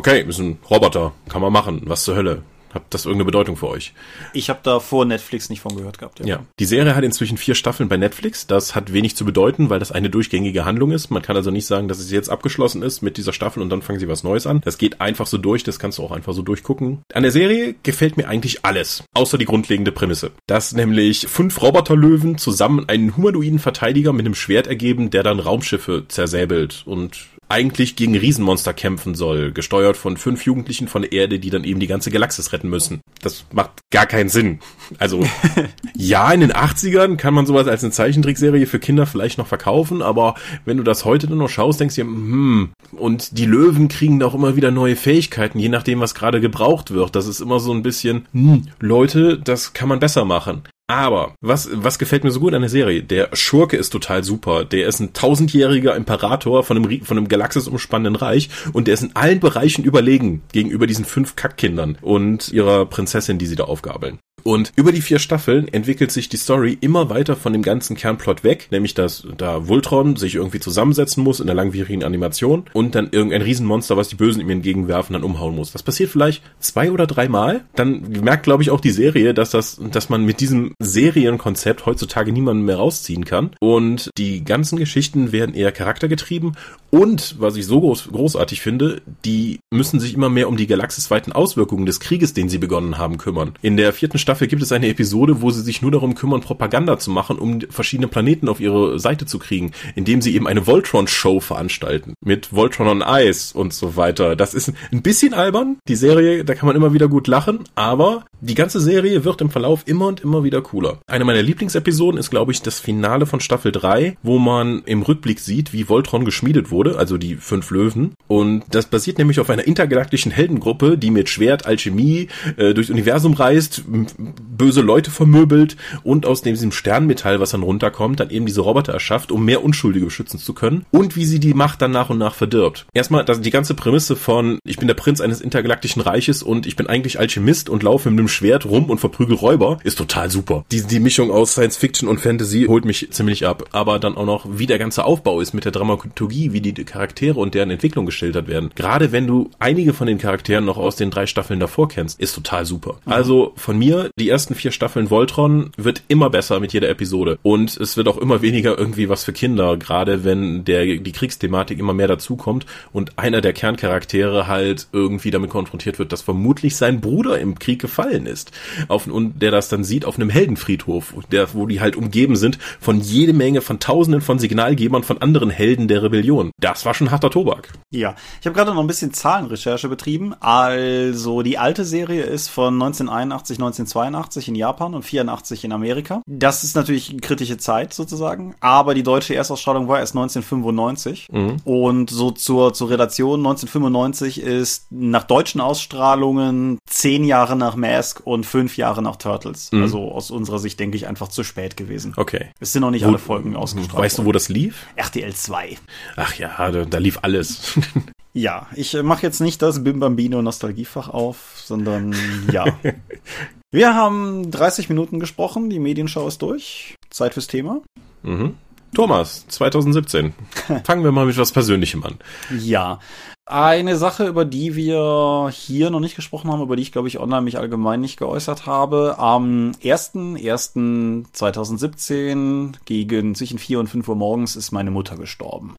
okay, ist ein Roboter, kann man machen, was zur Hölle. Habt das irgendeine Bedeutung für euch? Ich habe da vor Netflix nicht von gehört gehabt. Ja. ja. Die Serie hat inzwischen vier Staffeln bei Netflix. Das hat wenig zu bedeuten, weil das eine durchgängige Handlung ist. Man kann also nicht sagen, dass es jetzt abgeschlossen ist mit dieser Staffel und dann fangen sie was Neues an. Das geht einfach so durch. Das kannst du auch einfach so durchgucken. An der Serie gefällt mir eigentlich alles, außer die grundlegende Prämisse. Dass nämlich fünf Roboterlöwen zusammen einen humanoiden Verteidiger mit einem Schwert ergeben, der dann Raumschiffe zersäbelt und eigentlich gegen Riesenmonster kämpfen soll, gesteuert von fünf Jugendlichen von der Erde, die dann eben die ganze Galaxis retten müssen. Das macht gar keinen Sinn. Also, ja, in den 80ern kann man sowas als eine Zeichentrickserie für Kinder vielleicht noch verkaufen, aber wenn du das heute dann noch schaust, denkst du dir, hm, und die Löwen kriegen auch immer wieder neue Fähigkeiten, je nachdem, was gerade gebraucht wird. Das ist immer so ein bisschen, hm, Leute, das kann man besser machen. Aber was, was gefällt mir so gut an der Serie? Der Schurke ist total super. Der ist ein tausendjähriger Imperator von einem, von einem galaxisumspannenden Reich und der ist in allen Bereichen überlegen gegenüber diesen fünf Kackkindern und ihrer Prinzessin, die sie da aufgabeln. Und über die vier Staffeln entwickelt sich die Story immer weiter von dem ganzen Kernplot weg, nämlich dass da Voltron sich irgendwie zusammensetzen muss in der langwierigen Animation und dann irgendein Riesenmonster, was die Bösen ihm entgegenwerfen, dann umhauen muss. Das passiert vielleicht zwei oder dreimal. Dann merkt, glaube ich, auch die Serie, dass das, dass man mit diesem Serienkonzept heutzutage niemanden mehr rausziehen kann. Und die ganzen Geschichten werden eher charaktergetrieben und, was ich so groß, großartig finde, die müssen sich immer mehr um die galaxisweiten Auswirkungen des Krieges, den sie begonnen haben, kümmern. In der vierten Staffel gibt es eine Episode, wo sie sich nur darum kümmern, Propaganda zu machen, um verschiedene Planeten auf ihre Seite zu kriegen, indem sie eben eine Voltron-Show veranstalten. Mit Voltron on Ice und so weiter. Das ist ein bisschen albern. Die Serie, da kann man immer wieder gut lachen, aber die ganze Serie wird im Verlauf immer und immer wieder cooler. Eine meiner Lieblingsepisoden ist, glaube ich, das Finale von Staffel 3, wo man im Rückblick sieht, wie Voltron geschmiedet wurde wurde, also die fünf Löwen. Und das basiert nämlich auf einer intergalaktischen Heldengruppe, die mit Schwert, Alchemie äh, durchs Universum reist, böse Leute vermöbelt und aus diesem Sternmetall, was dann runterkommt, dann eben diese Roboter erschafft, um mehr Unschuldige beschützen zu können. Und wie sie die Macht dann nach und nach verdirbt. Erstmal das, die ganze Prämisse von, ich bin der Prinz eines intergalaktischen Reiches und ich bin eigentlich Alchemist und laufe mit einem Schwert rum und verprügel Räuber, ist total super. Die, die Mischung aus Science Fiction und Fantasy holt mich ziemlich ab. Aber dann auch noch, wie der ganze Aufbau ist mit der Dramaturgie, wie die Charaktere und deren Entwicklung geschildert werden. Gerade wenn du einige von den Charakteren noch aus den drei Staffeln davor kennst, ist total super. Also von mir, die ersten vier Staffeln Voltron wird immer besser mit jeder Episode. Und es wird auch immer weniger irgendwie was für Kinder, gerade wenn der, die Kriegsthematik immer mehr dazukommt und einer der Kerncharaktere halt irgendwie damit konfrontiert wird, dass vermutlich sein Bruder im Krieg gefallen ist. Auf, und der das dann sieht auf einem Heldenfriedhof, der, wo die halt umgeben sind von jede Menge von tausenden von Signalgebern von anderen Helden der Rebellion das war schon harter Tobak. Ja, ich habe gerade noch ein bisschen Zahlenrecherche betrieben. Also die alte Serie ist von 1981, 1982 in Japan und 84 in Amerika. Das ist natürlich eine kritische Zeit sozusagen, aber die deutsche Erstausstrahlung war erst 1995 mhm. und so zur, zur Relation 1995 ist nach deutschen Ausstrahlungen zehn Jahre nach Mask und fünf Jahre nach Turtles. Mhm. Also aus unserer Sicht denke ich einfach zu spät gewesen. Okay. Es sind noch nicht wo, alle Folgen ausgestrahlt. Weißt du, wo das lief? RTL 2. Ach ja, da, da lief alles. ja, ich äh, mache jetzt nicht das Bim Bambino Nostalgiefach auf, sondern ja. Wir haben 30 Minuten gesprochen, die Medienschau ist durch. Zeit fürs Thema. Mhm. Thomas, 2017. Fangen wir mal mit was Persönlichem an. Ja. Eine Sache, über die wir hier noch nicht gesprochen haben, über die ich, glaube ich, online mich allgemein nicht geäußert habe. Am 1.1.2017 gegen zwischen 4 und 5 Uhr morgens ist meine Mutter gestorben.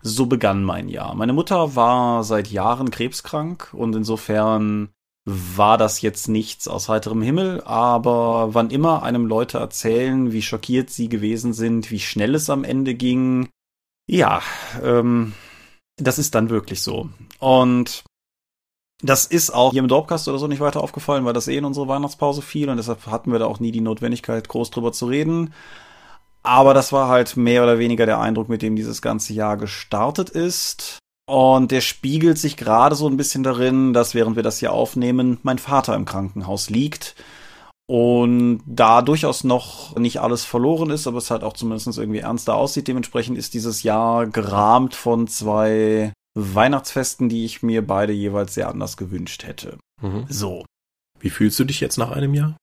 So begann mein Jahr. Meine Mutter war seit Jahren krebskrank und insofern war das jetzt nichts aus heiterem Himmel, aber wann immer einem Leute erzählen, wie schockiert sie gewesen sind, wie schnell es am Ende ging, ja, ähm, das ist dann wirklich so. Und das ist auch hier im Dorpcast oder so nicht weiter aufgefallen, weil das eh in unsere Weihnachtspause fiel und deshalb hatten wir da auch nie die Notwendigkeit, groß drüber zu reden. Aber das war halt mehr oder weniger der Eindruck, mit dem dieses ganze Jahr gestartet ist. Und der spiegelt sich gerade so ein bisschen darin, dass während wir das hier aufnehmen, mein Vater im Krankenhaus liegt. Und da durchaus noch nicht alles verloren ist, aber es halt auch zumindest irgendwie ernster aussieht. Dementsprechend ist dieses Jahr gerahmt von zwei Weihnachtsfesten, die ich mir beide jeweils sehr anders gewünscht hätte. Mhm. So. Wie fühlst du dich jetzt nach einem Jahr?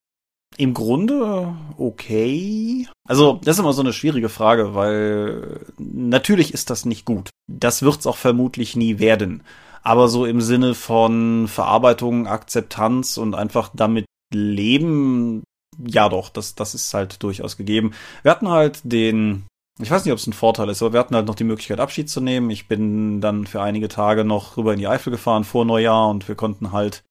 Im Grunde okay. Also, das ist immer so eine schwierige Frage, weil natürlich ist das nicht gut. Das wird's auch vermutlich nie werden. Aber so im Sinne von Verarbeitung, Akzeptanz und einfach damit leben, ja doch, das, das ist halt durchaus gegeben. Wir hatten halt den, ich weiß nicht, ob es ein Vorteil ist, aber wir hatten halt noch die Möglichkeit, Abschied zu nehmen. Ich bin dann für einige Tage noch rüber in die Eifel gefahren vor Neujahr und wir konnten halt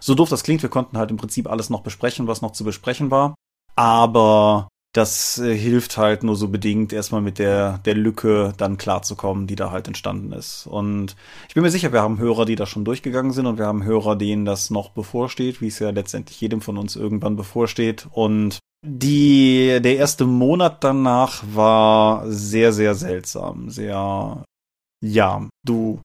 so doof das klingt, wir konnten halt im Prinzip alles noch besprechen, was noch zu besprechen war. Aber das äh, hilft halt nur so bedingt, erstmal mit der, der Lücke dann klarzukommen, die da halt entstanden ist. Und ich bin mir sicher, wir haben Hörer, die da schon durchgegangen sind und wir haben Hörer, denen das noch bevorsteht, wie es ja letztendlich jedem von uns irgendwann bevorsteht. Und die, der erste Monat danach war sehr, sehr seltsam. Sehr, ja, du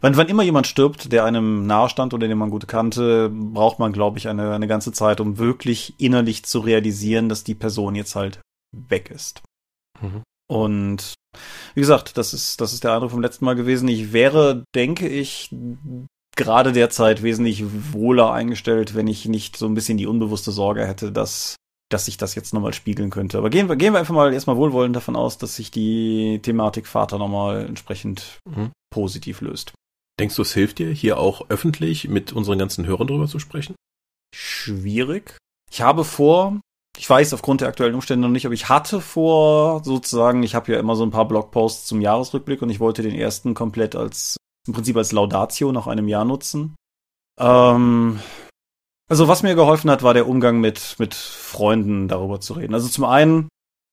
Wann, wann immer jemand stirbt, der einem nahestand oder den man gut kannte, braucht man, glaube ich, eine, eine ganze Zeit, um wirklich innerlich zu realisieren, dass die Person jetzt halt weg ist. Mhm. Und wie gesagt, das ist, das ist der Eindruck vom letzten Mal gewesen. Ich wäre, denke ich, gerade derzeit wesentlich wohler eingestellt, wenn ich nicht so ein bisschen die unbewusste Sorge hätte, dass, dass sich das jetzt nochmal spiegeln könnte. Aber gehen wir, gehen wir einfach mal erstmal wohlwollend davon aus, dass sich die Thematik Vater nochmal entsprechend mhm. positiv löst. Denkst du, es hilft dir, hier auch öffentlich mit unseren ganzen Hörern drüber zu sprechen? Schwierig. Ich habe vor, ich weiß aufgrund der aktuellen Umstände noch nicht, aber ich hatte vor, sozusagen, ich habe ja immer so ein paar Blogposts zum Jahresrückblick und ich wollte den ersten komplett als, im Prinzip als Laudatio nach einem Jahr nutzen. Ähm, also was mir geholfen hat, war der Umgang mit, mit Freunden darüber zu reden. Also zum einen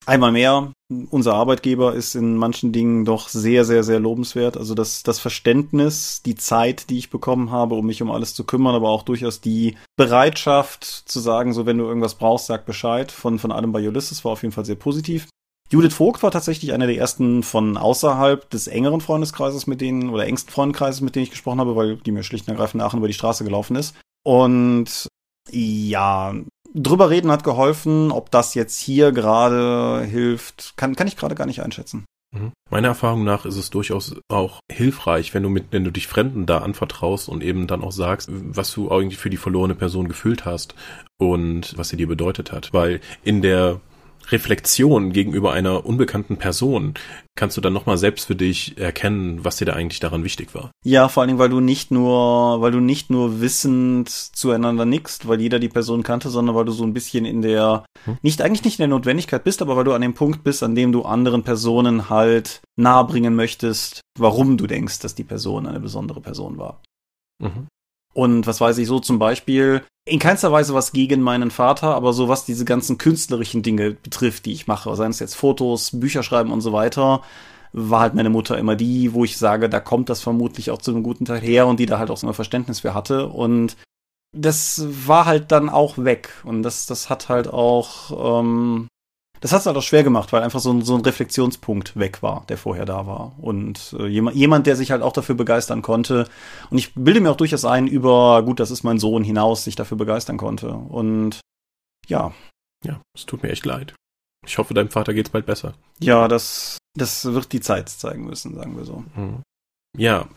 Einmal mehr, unser Arbeitgeber ist in manchen Dingen doch sehr, sehr, sehr lobenswert. Also das, das Verständnis, die Zeit, die ich bekommen habe, um mich um alles zu kümmern, aber auch durchaus die Bereitschaft zu sagen, so wenn du irgendwas brauchst, sag Bescheid, von, von allem bei Ulysses war auf jeden Fall sehr positiv. Judith Vogt war tatsächlich einer der ersten von außerhalb des engeren Freundeskreises, mit denen, oder engsten Freundeskreises, mit denen ich gesprochen habe, weil die mir schlicht und ergreifend nachher über die Straße gelaufen ist. Und ja, drüber reden hat geholfen. Ob das jetzt hier gerade hilft, kann, kann ich gerade gar nicht einschätzen. Mhm. Meiner Erfahrung nach ist es durchaus auch hilfreich, wenn du mit, wenn du dich Fremden da anvertraust und eben dann auch sagst, was du eigentlich für die verlorene Person gefühlt hast und was sie dir bedeutet hat. Weil in der Reflexion gegenüber einer unbekannten Person kannst du dann nochmal selbst für dich erkennen, was dir da eigentlich daran wichtig war. Ja, vor allen Dingen, weil du nicht nur, weil du nicht nur wissend zueinander nickst, weil jeder die Person kannte, sondern weil du so ein bisschen in der, hm? nicht eigentlich nicht in der Notwendigkeit bist, aber weil du an dem Punkt bist, an dem du anderen Personen halt nahebringen möchtest, warum du denkst, dass die Person eine besondere Person war. Mhm. Und was weiß ich so zum Beispiel, in keinster Weise was gegen meinen Vater, aber so was diese ganzen künstlerischen Dinge betrifft, die ich mache, seien es jetzt Fotos, Bücher schreiben und so weiter, war halt meine Mutter immer die, wo ich sage, da kommt das vermutlich auch zu einem guten Teil her und die da halt auch so ein Verständnis für hatte. Und das war halt dann auch weg. Und das, das hat halt auch ähm, das hat es halt auch schwer gemacht, weil einfach so ein, so ein Reflexionspunkt weg war, der vorher da war. Und äh, jemand, jemand, der sich halt auch dafür begeistern konnte. Und ich bilde mir auch durchaus ein, über, gut, das ist mein Sohn hinaus, sich dafür begeistern konnte. Und ja. Ja, es tut mir echt leid. Ich hoffe, deinem Vater geht's bald besser. Ja, das, das wird die Zeit zeigen müssen, sagen wir so. Mhm. Ja,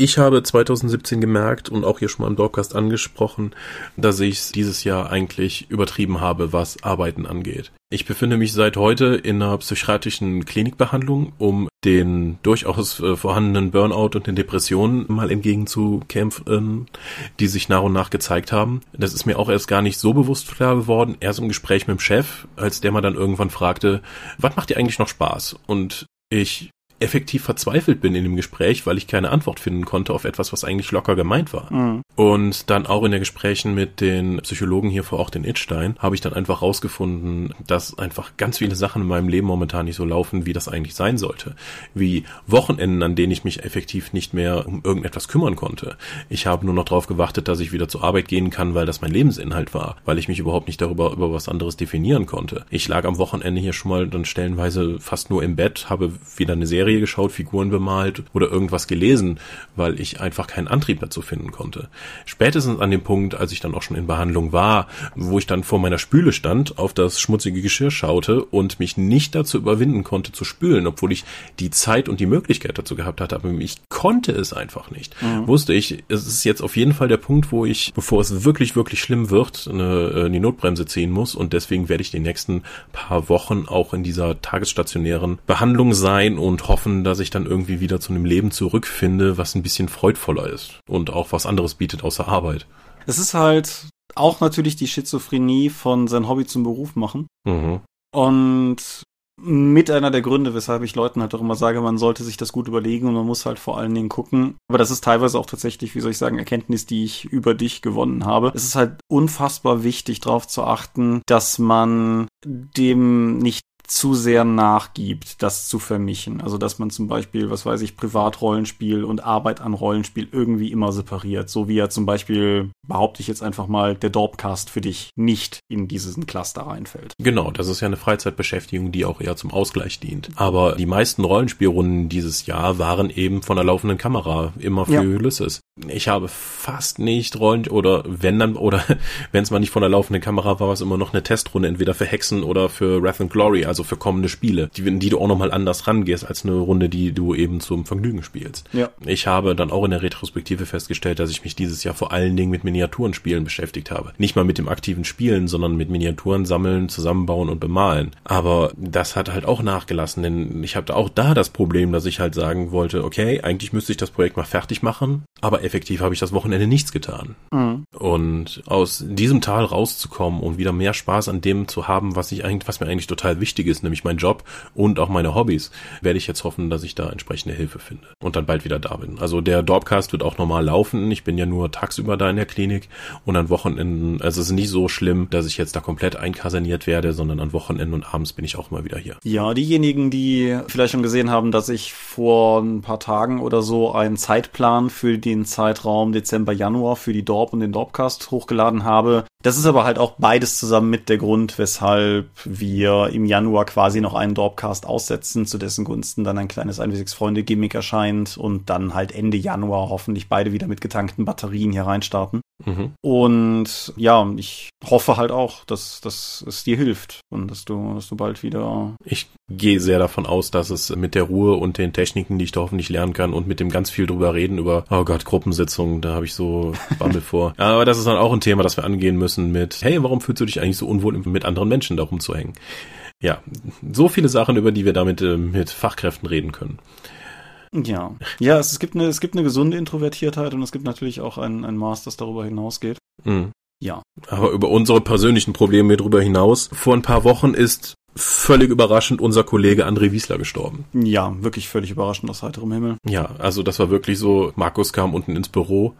ich habe 2017 gemerkt und auch hier schon mal im Dorfcast angesprochen, dass ich dieses Jahr eigentlich übertrieben habe, was Arbeiten angeht. Ich befinde mich seit heute in einer psychiatrischen Klinikbehandlung, um den durchaus äh, vorhandenen Burnout und den Depressionen mal entgegenzukämpfen, die sich nach und nach gezeigt haben. Das ist mir auch erst gar nicht so bewusst klar geworden, erst im Gespräch mit dem Chef, als der mal dann irgendwann fragte, was macht dir eigentlich noch Spaß? Und ich effektiv verzweifelt bin in dem Gespräch, weil ich keine Antwort finden konnte auf etwas, was eigentlich locker gemeint war. Mhm. Und dann auch in den Gesprächen mit den Psychologen hier vor Ort in Itstein habe ich dann einfach rausgefunden, dass einfach ganz viele Sachen in meinem Leben momentan nicht so laufen, wie das eigentlich sein sollte. Wie Wochenenden, an denen ich mich effektiv nicht mehr um irgendetwas kümmern konnte. Ich habe nur noch darauf gewartet, dass ich wieder zur Arbeit gehen kann, weil das mein Lebensinhalt war, weil ich mich überhaupt nicht darüber über was anderes definieren konnte. Ich lag am Wochenende hier schon mal dann stellenweise fast nur im Bett, habe wieder eine Serie Serie geschaut, Figuren bemalt oder irgendwas gelesen, weil ich einfach keinen Antrieb dazu finden konnte. Spätestens an dem Punkt, als ich dann auch schon in Behandlung war, wo ich dann vor meiner Spüle stand, auf das schmutzige Geschirr schaute und mich nicht dazu überwinden konnte zu spülen, obwohl ich die Zeit und die Möglichkeit dazu gehabt hatte, aber ich konnte es einfach nicht. Mhm. Wusste ich, es ist jetzt auf jeden Fall der Punkt, wo ich, bevor es wirklich, wirklich schlimm wird, eine, äh, die Notbremse ziehen muss und deswegen werde ich die nächsten paar Wochen auch in dieser tagesstationären Behandlung sein und hoffen, dass ich dann irgendwie wieder zu einem Leben zurückfinde, was ein bisschen freudvoller ist und auch was anderes bietet außer Arbeit. Es ist halt auch natürlich die Schizophrenie von sein Hobby zum Beruf machen. Mhm. Und mit einer der Gründe, weshalb ich Leuten halt auch immer sage, man sollte sich das gut überlegen und man muss halt vor allen Dingen gucken. Aber das ist teilweise auch tatsächlich, wie soll ich sagen, Erkenntnis, die ich über dich gewonnen habe. Es ist halt unfassbar wichtig, darauf zu achten, dass man dem nicht zu sehr nachgibt, das zu vermischen. Also dass man zum Beispiel, was weiß ich, Privatrollenspiel und Arbeit an Rollenspiel irgendwie immer separiert. So wie ja zum Beispiel, behaupte ich jetzt einfach mal, der Dorpcast für dich nicht in diesen Cluster reinfällt. Genau, das ist ja eine Freizeitbeschäftigung, die auch eher zum Ausgleich dient. Aber die meisten Rollenspielrunden dieses Jahr waren eben von der laufenden Kamera, immer für ja. Ulysses. Ich habe fast nicht Rollen oder wenn dann oder wenn es mal nicht von der laufenden Kamera war, war es immer noch eine Testrunde, entweder für Hexen oder für Wrath and Glory, also für kommende Spiele, die, die du auch nochmal anders rangehst als eine Runde, die du eben zum Vergnügen spielst. Ja. Ich habe dann auch in der Retrospektive festgestellt, dass ich mich dieses Jahr vor allen Dingen mit Miniaturenspielen beschäftigt habe. Nicht mal mit dem aktiven Spielen, sondern mit Miniaturen sammeln, zusammenbauen und bemalen. Aber das hat halt auch nachgelassen, denn ich habe auch da das Problem, dass ich halt sagen wollte, okay, eigentlich müsste ich das Projekt mal fertig machen, aber effektiv habe ich das Wochenende nichts getan. Mhm. Und aus diesem Tal rauszukommen und wieder mehr Spaß an dem zu haben, was ich eigentlich, was mir eigentlich total wichtig ist, nämlich mein Job und auch meine Hobbys, werde ich jetzt hoffen, dass ich da entsprechende Hilfe finde und dann bald wieder da bin. Also der Dorpcast wird auch normal laufen. Ich bin ja nur tagsüber da in der Klinik und an Wochenenden, also es ist nicht so schlimm, dass ich jetzt da komplett einkaserniert werde, sondern an Wochenenden und abends bin ich auch immer wieder hier. Ja, diejenigen, die vielleicht schon gesehen haben, dass ich vor ein paar Tagen oder so einen Zeitplan für den Zeitraum Dezember, Januar für die Dorp und den Dorpcast hochgeladen habe. Das ist aber halt auch beides zusammen mit der Grund, weshalb wir im Januar quasi noch einen Dorpcast aussetzen, zu dessen Gunsten dann ein kleines 1 Freunde Gimmick erscheint und dann halt Ende Januar hoffentlich beide wieder mit getankten Batterien hier reinstarten. Mhm. Und ja, ich hoffe halt auch, dass, dass es dir hilft und dass du, dass du bald wieder. Ich gehe sehr davon aus, dass es mit der Ruhe und den Techniken, die ich da hoffentlich lernen kann und mit dem ganz viel drüber reden über, oh Gott, Gruppensitzungen, da habe ich so Bammel vor. Aber das ist dann auch ein Thema, das wir angehen müssen mit, hey, warum fühlst du dich eigentlich so unwohl, mit anderen Menschen da rumzuhängen? Ja, so viele Sachen, über die wir damit äh, mit Fachkräften reden können. Ja, ja, es, es, gibt eine, es gibt eine gesunde Introvertiertheit und es gibt natürlich auch ein, ein Maß, das darüber hinausgeht. Mhm. Ja. Aber über unsere persönlichen Probleme darüber hinaus. Vor ein paar Wochen ist völlig überraschend unser Kollege André Wiesler gestorben. Ja, wirklich völlig überraschend aus heiterem Himmel. Ja, also das war wirklich so, Markus kam unten ins Büro,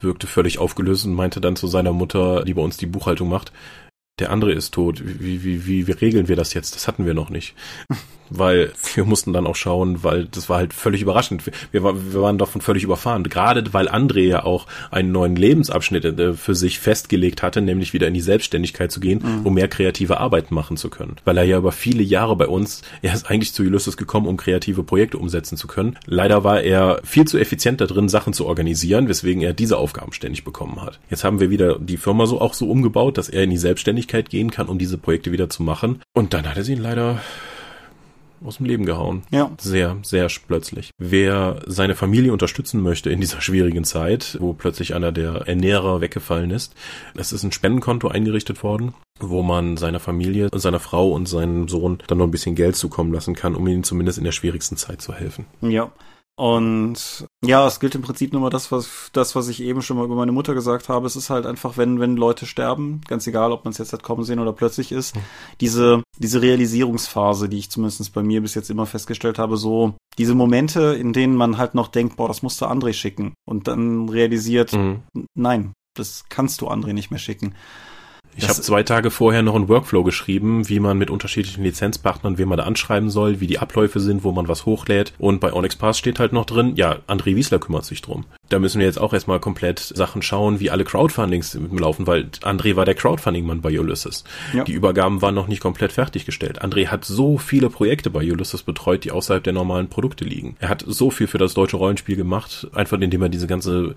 wirkte völlig aufgelöst und meinte dann zu seiner Mutter, die bei uns die Buchhaltung macht, der andere ist tot. Wie, wie, wie, wie regeln wir das jetzt? Das hatten wir noch nicht. Weil wir mussten dann auch schauen, weil das war halt völlig überraschend. Wir, wir waren davon völlig überfahren. Gerade weil André ja auch einen neuen Lebensabschnitt äh, für sich festgelegt hatte, nämlich wieder in die Selbstständigkeit zu gehen, mhm. um mehr kreative Arbeit machen zu können. Weil er ja über viele Jahre bei uns, er ist eigentlich zu Ulysses gekommen, um kreative Projekte umsetzen zu können. Leider war er viel zu effizient da drin, Sachen zu organisieren, weswegen er diese Aufgaben ständig bekommen hat. Jetzt haben wir wieder die Firma so auch so umgebaut, dass er in die Selbstständigkeit gehen kann, um diese Projekte wieder zu machen. Und dann hat er sie leider aus dem Leben gehauen. Ja. Sehr, sehr plötzlich. Wer seine Familie unterstützen möchte in dieser schwierigen Zeit, wo plötzlich einer der Ernährer weggefallen ist, es ist ein Spendenkonto eingerichtet worden wo man seiner Familie, seiner Frau und seinem Sohn dann noch ein bisschen Geld zukommen lassen kann, um ihnen zumindest in der schwierigsten Zeit zu helfen. Ja. Und ja, es gilt im Prinzip nur mal das, was, das, was ich eben schon mal über meine Mutter gesagt habe. Es ist halt einfach, wenn, wenn Leute sterben, ganz egal, ob man es jetzt hat kommen sehen oder plötzlich ist, mhm. diese, diese Realisierungsphase, die ich zumindest bei mir bis jetzt immer festgestellt habe, so diese Momente, in denen man halt noch denkt, boah, das musst du André schicken und dann realisiert, mhm. nein, das kannst du André nicht mehr schicken. Ich habe zwei Tage vorher noch einen Workflow geschrieben, wie man mit unterschiedlichen Lizenzpartnern, wen man da anschreiben soll, wie die Abläufe sind, wo man was hochlädt. Und bei Onyx Pass steht halt noch drin, ja, André Wiesler kümmert sich drum. Da müssen wir jetzt auch erstmal komplett Sachen schauen, wie alle Crowdfundings laufen, weil André war der Crowdfunding-Mann bei Ulysses. Ja. Die Übergaben waren noch nicht komplett fertiggestellt. André hat so viele Projekte bei Ulysses betreut, die außerhalb der normalen Produkte liegen. Er hat so viel für das deutsche Rollenspiel gemacht, einfach indem er diese ganze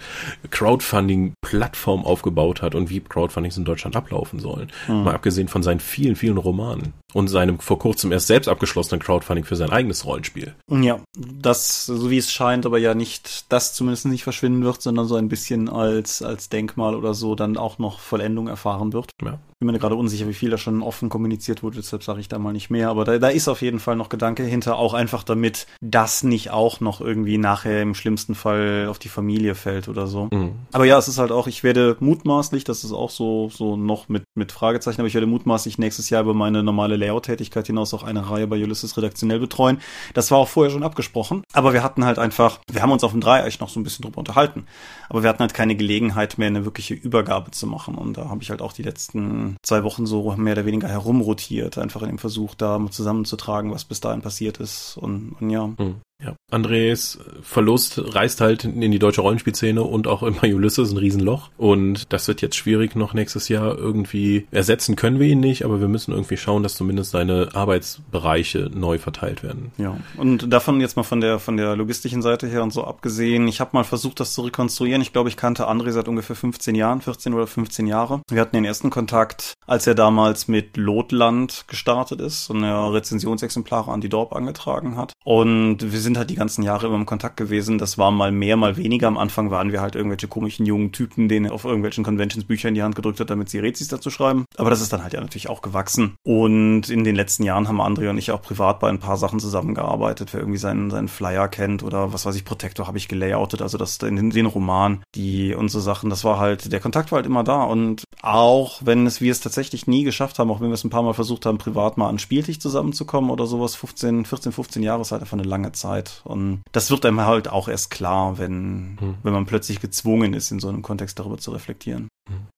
Crowdfunding-Plattform aufgebaut hat und wie Crowdfundings in Deutschland ablaufen sollen. Mhm. Mal abgesehen von seinen vielen, vielen Romanen und seinem vor kurzem erst selbst abgeschlossenen Crowdfunding für sein eigenes Rollenspiel. Ja, das, so wie es scheint, aber ja nicht, das zumindest nicht verschwinden wird, sondern so ein bisschen als, als Denkmal oder so dann auch noch Vollendung erfahren wird. Ja bin mir gerade unsicher, wie viel da schon offen kommuniziert wurde, deshalb sage ich da mal nicht mehr. Aber da, da ist auf jeden Fall noch Gedanke hinter, auch einfach damit das nicht auch noch irgendwie nachher im schlimmsten Fall auf die Familie fällt oder so. Mhm. Aber ja, es ist halt auch, ich werde mutmaßlich, das ist auch so, so noch mit, mit Fragezeichen, aber ich werde mutmaßlich nächstes Jahr über meine normale Layout-Tätigkeit hinaus auch eine Reihe bei Ulysses redaktionell betreuen. Das war auch vorher schon abgesprochen, aber wir hatten halt einfach, wir haben uns auf dem Dreieich noch so ein bisschen drüber unterhalten, aber wir hatten halt keine Gelegenheit mehr, eine wirkliche Übergabe zu machen und da habe ich halt auch die letzten zwei Wochen so mehr oder weniger herumrotiert, einfach in dem Versuch, da zusammenzutragen, was bis dahin passiert ist. Und, und ja. Mhm. Ja, Andres Verlust reißt halt in die deutsche Rollenspielszene und auch immer Ulysses ein Riesenloch. Und das wird jetzt schwierig noch nächstes Jahr irgendwie ersetzen können wir ihn nicht, aber wir müssen irgendwie schauen, dass zumindest seine Arbeitsbereiche neu verteilt werden. Ja, und davon jetzt mal von der von der logistischen Seite her und so abgesehen, ich habe mal versucht, das zu rekonstruieren. Ich glaube, ich kannte André seit ungefähr 15 Jahren, 14 oder 15 Jahre. Wir hatten den ersten Kontakt, als er damals mit Lotland gestartet ist und er Rezensionsexemplare an die Dorp angetragen hat. Und wir sind sind halt die ganzen Jahre immer im Kontakt gewesen. Das war mal mehr, mal weniger. Am Anfang waren wir halt irgendwelche komischen jungen Typen, denen auf irgendwelchen Conventions Bücher in die Hand gedrückt hat, damit sie Rezis dazu schreiben. Aber das ist dann halt ja natürlich auch gewachsen. Und in den letzten Jahren haben André und ich auch privat bei ein paar Sachen zusammengearbeitet. Wer irgendwie seinen, seinen Flyer kennt oder was weiß ich, Protector habe ich gelayoutet. Also das in den, den Roman, die und so Sachen. Das war halt, der Kontakt war halt immer da. Und auch wenn es wir es tatsächlich nie geschafft haben, auch wenn wir es ein paar Mal versucht haben, privat mal an Spieltisch zusammenzukommen oder sowas, 15, 14, 15 Jahre ist halt einfach eine lange Zeit. Zeit. Und das wird einem halt auch erst klar, wenn, hm. wenn man plötzlich gezwungen ist, in so einem Kontext darüber zu reflektieren.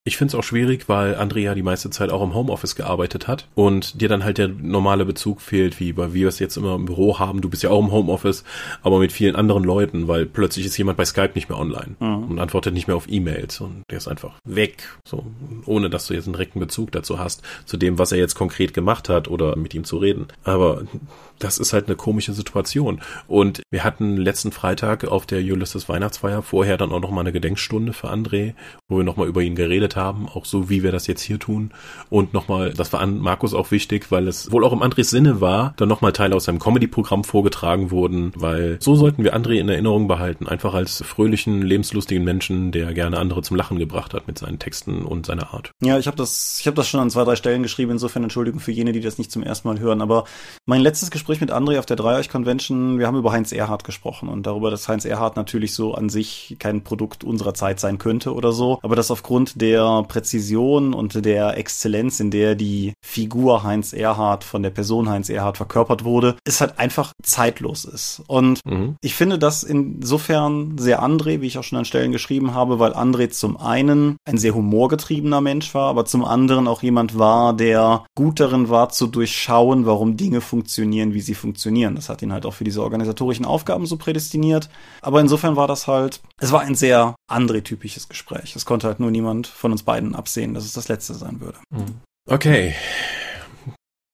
Ich finde es auch schwierig, weil Andrea die meiste Zeit auch im Homeoffice gearbeitet hat und dir dann halt der normale Bezug fehlt, wie bei wir es jetzt immer im Büro haben. Du bist ja auch im Homeoffice, aber mit vielen anderen Leuten, weil plötzlich ist jemand bei Skype nicht mehr online mhm. und antwortet nicht mehr auf E-Mails und der ist einfach weg, so ohne dass du jetzt einen direkten Bezug dazu hast, zu dem, was er jetzt konkret gemacht hat oder mit ihm zu reden. Aber das ist halt eine komische Situation. Und wir hatten letzten Freitag auf der Ulysses Weihnachtsfeier vorher dann auch nochmal eine Gedenkstunde für André, wo wir nochmal über ihn geredet haben, auch so wie wir das jetzt hier tun. Und nochmal, das war an Markus auch wichtig, weil es wohl auch im Andres Sinne war, dann nochmal Teile aus seinem Comedy-Programm vorgetragen wurden, weil so sollten wir André in Erinnerung behalten, einfach als fröhlichen, lebenslustigen Menschen, der gerne andere zum Lachen gebracht hat mit seinen Texten und seiner Art. Ja, ich habe das, ich das schon an zwei, drei Stellen geschrieben, insofern Entschuldigung für jene, die das nicht zum ersten Mal hören, aber mein letztes Gespräch mit André auf der Dreieich-Convention, wir haben über Heinz Erhardt gesprochen und darüber, dass Heinz Erhardt natürlich so an sich kein Produkt unserer Zeit sein könnte oder so, aber dass aufgrund der Präzision und der Exzellenz, in der die Figur Heinz Erhardt von der Person Heinz Erhardt verkörpert wurde, es halt einfach zeitlos ist. Und mhm. ich finde das insofern sehr André, wie ich auch schon an Stellen geschrieben habe, weil André zum einen ein sehr humorgetriebener Mensch war, aber zum anderen auch jemand war, der gut darin war zu durchschauen, warum Dinge funktionieren, wie sie funktionieren. Das hat ihn halt auch für diese organisatorischen Aufgaben so prädestiniert. Aber insofern war das halt, es war ein sehr André-typisches Gespräch. Es konnte halt nur niemand von uns beiden absehen, dass es das letzte sein würde. Mhm. Okay.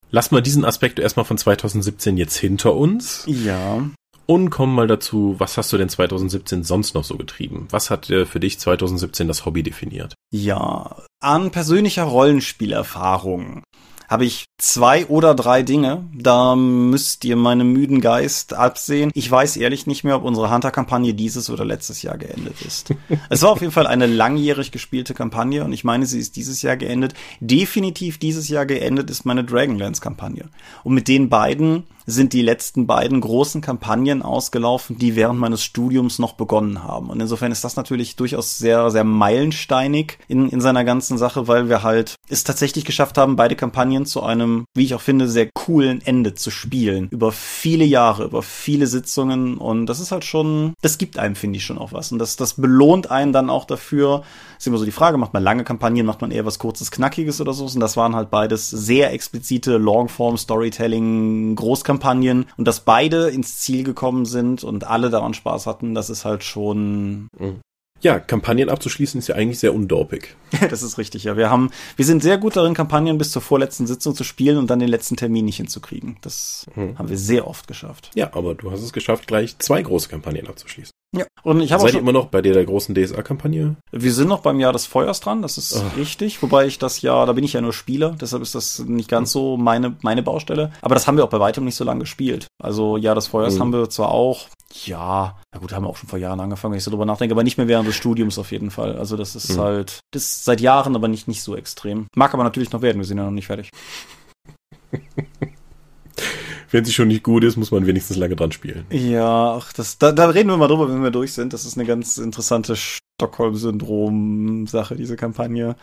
Lass mal diesen Aspekt erstmal von 2017 jetzt hinter uns. Ja. Und kommen mal dazu, was hast du denn 2017 sonst noch so getrieben? Was hat äh, für dich 2017 das Hobby definiert? Ja, an persönlicher Rollenspielerfahrung habe ich zwei oder drei Dinge. Da müsst ihr meinem müden Geist absehen. Ich weiß ehrlich nicht mehr, ob unsere Hunter-Kampagne dieses oder letztes Jahr geendet ist. es war auf jeden Fall eine langjährig gespielte Kampagne und ich meine, sie ist dieses Jahr geendet. Definitiv dieses Jahr geendet ist meine Dragonlance-Kampagne. Und mit den beiden sind die letzten beiden großen Kampagnen ausgelaufen, die während meines Studiums noch begonnen haben. Und insofern ist das natürlich durchaus sehr, sehr meilensteinig in, in seiner ganzen Sache, weil wir halt es tatsächlich geschafft haben, beide Kampagnen zu einem, wie ich auch finde, sehr coolen Ende zu spielen. Über viele Jahre, über viele Sitzungen. Und das ist halt schon, das gibt einem, finde ich, schon auch was. Und das, das belohnt einen dann auch dafür. Ist immer so die Frage, macht man lange Kampagnen, macht man eher was kurzes, knackiges oder so. Und das waren halt beides sehr explizite Longform Storytelling Großkampagnen Kampagnen und dass beide ins Ziel gekommen sind und alle daran Spaß hatten, das ist halt schon, mhm. Ja, Kampagnen abzuschließen ist ja eigentlich sehr undorpig. das ist richtig, ja. Wir haben, wir sind sehr gut darin, Kampagnen bis zur vorletzten Sitzung zu spielen und dann den letzten Termin nicht hinzukriegen. Das hm. haben wir sehr oft geschafft. Ja, aber du hast es geschafft, gleich zwei große Kampagnen abzuschließen. Ja, und ich habe Seid ihr immer noch bei der, der großen DSA-Kampagne? Wir sind noch beim Jahr des Feuers dran, das ist Ach. richtig. Wobei ich das ja, da bin ich ja nur Spieler, deshalb ist das nicht ganz so meine, meine Baustelle. Aber das haben wir auch bei weitem nicht so lange gespielt. Also Jahr des Feuers mhm. haben wir zwar auch, ja, na gut, haben wir auch schon vor Jahren angefangen, wenn ich so drüber nachdenke, aber nicht mehr während des Studiums auf jeden Fall. Also das ist mhm. halt, das ist seit Jahren, aber nicht, nicht so extrem. Mag aber natürlich noch werden, wir sind ja noch nicht fertig. wenn sie schon nicht gut ist, muss man wenigstens lange dran spielen. Ja, ach, das, da, da reden wir mal drüber, wenn wir durch sind. Das ist eine ganz interessante Stockholm-Syndrom-Sache, diese Kampagne.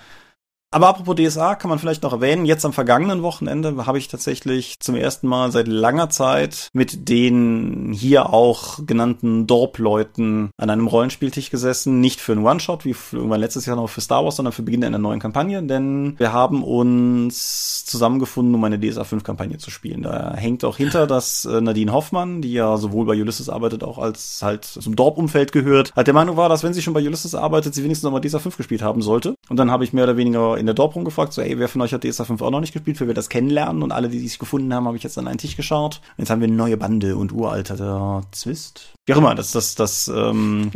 Aber apropos DSA kann man vielleicht noch erwähnen, jetzt am vergangenen Wochenende habe ich tatsächlich zum ersten Mal seit langer Zeit mit den hier auch genannten Dorp-Leuten an einem Rollenspieltisch gesessen. Nicht für einen One-Shot, wie irgendwann letztes Jahr noch für Star Wars, sondern für Beginn einer neuen Kampagne, denn wir haben uns zusammengefunden, um eine DSA 5 Kampagne zu spielen. Da hängt auch hinter, dass äh, Nadine Hoffmann, die ja sowohl bei Ulysses arbeitet, auch als halt zum Dorp-Umfeld gehört, halt der Meinung war, dass wenn sie schon bei Ulysses arbeitet, sie wenigstens noch mal DSA 5 gespielt haben sollte. Und dann habe ich mehr oder weniger in der Dorp rumgefragt, so, ey, wer von euch hat DSA 5 auch noch nicht gespielt, für wir das kennenlernen und alle, die sich gefunden haben, habe ich jetzt an einen Tisch geschaut. Jetzt haben wir eine neue Bande und uralter Zwist. Wie auch immer, das, das, das, ähm,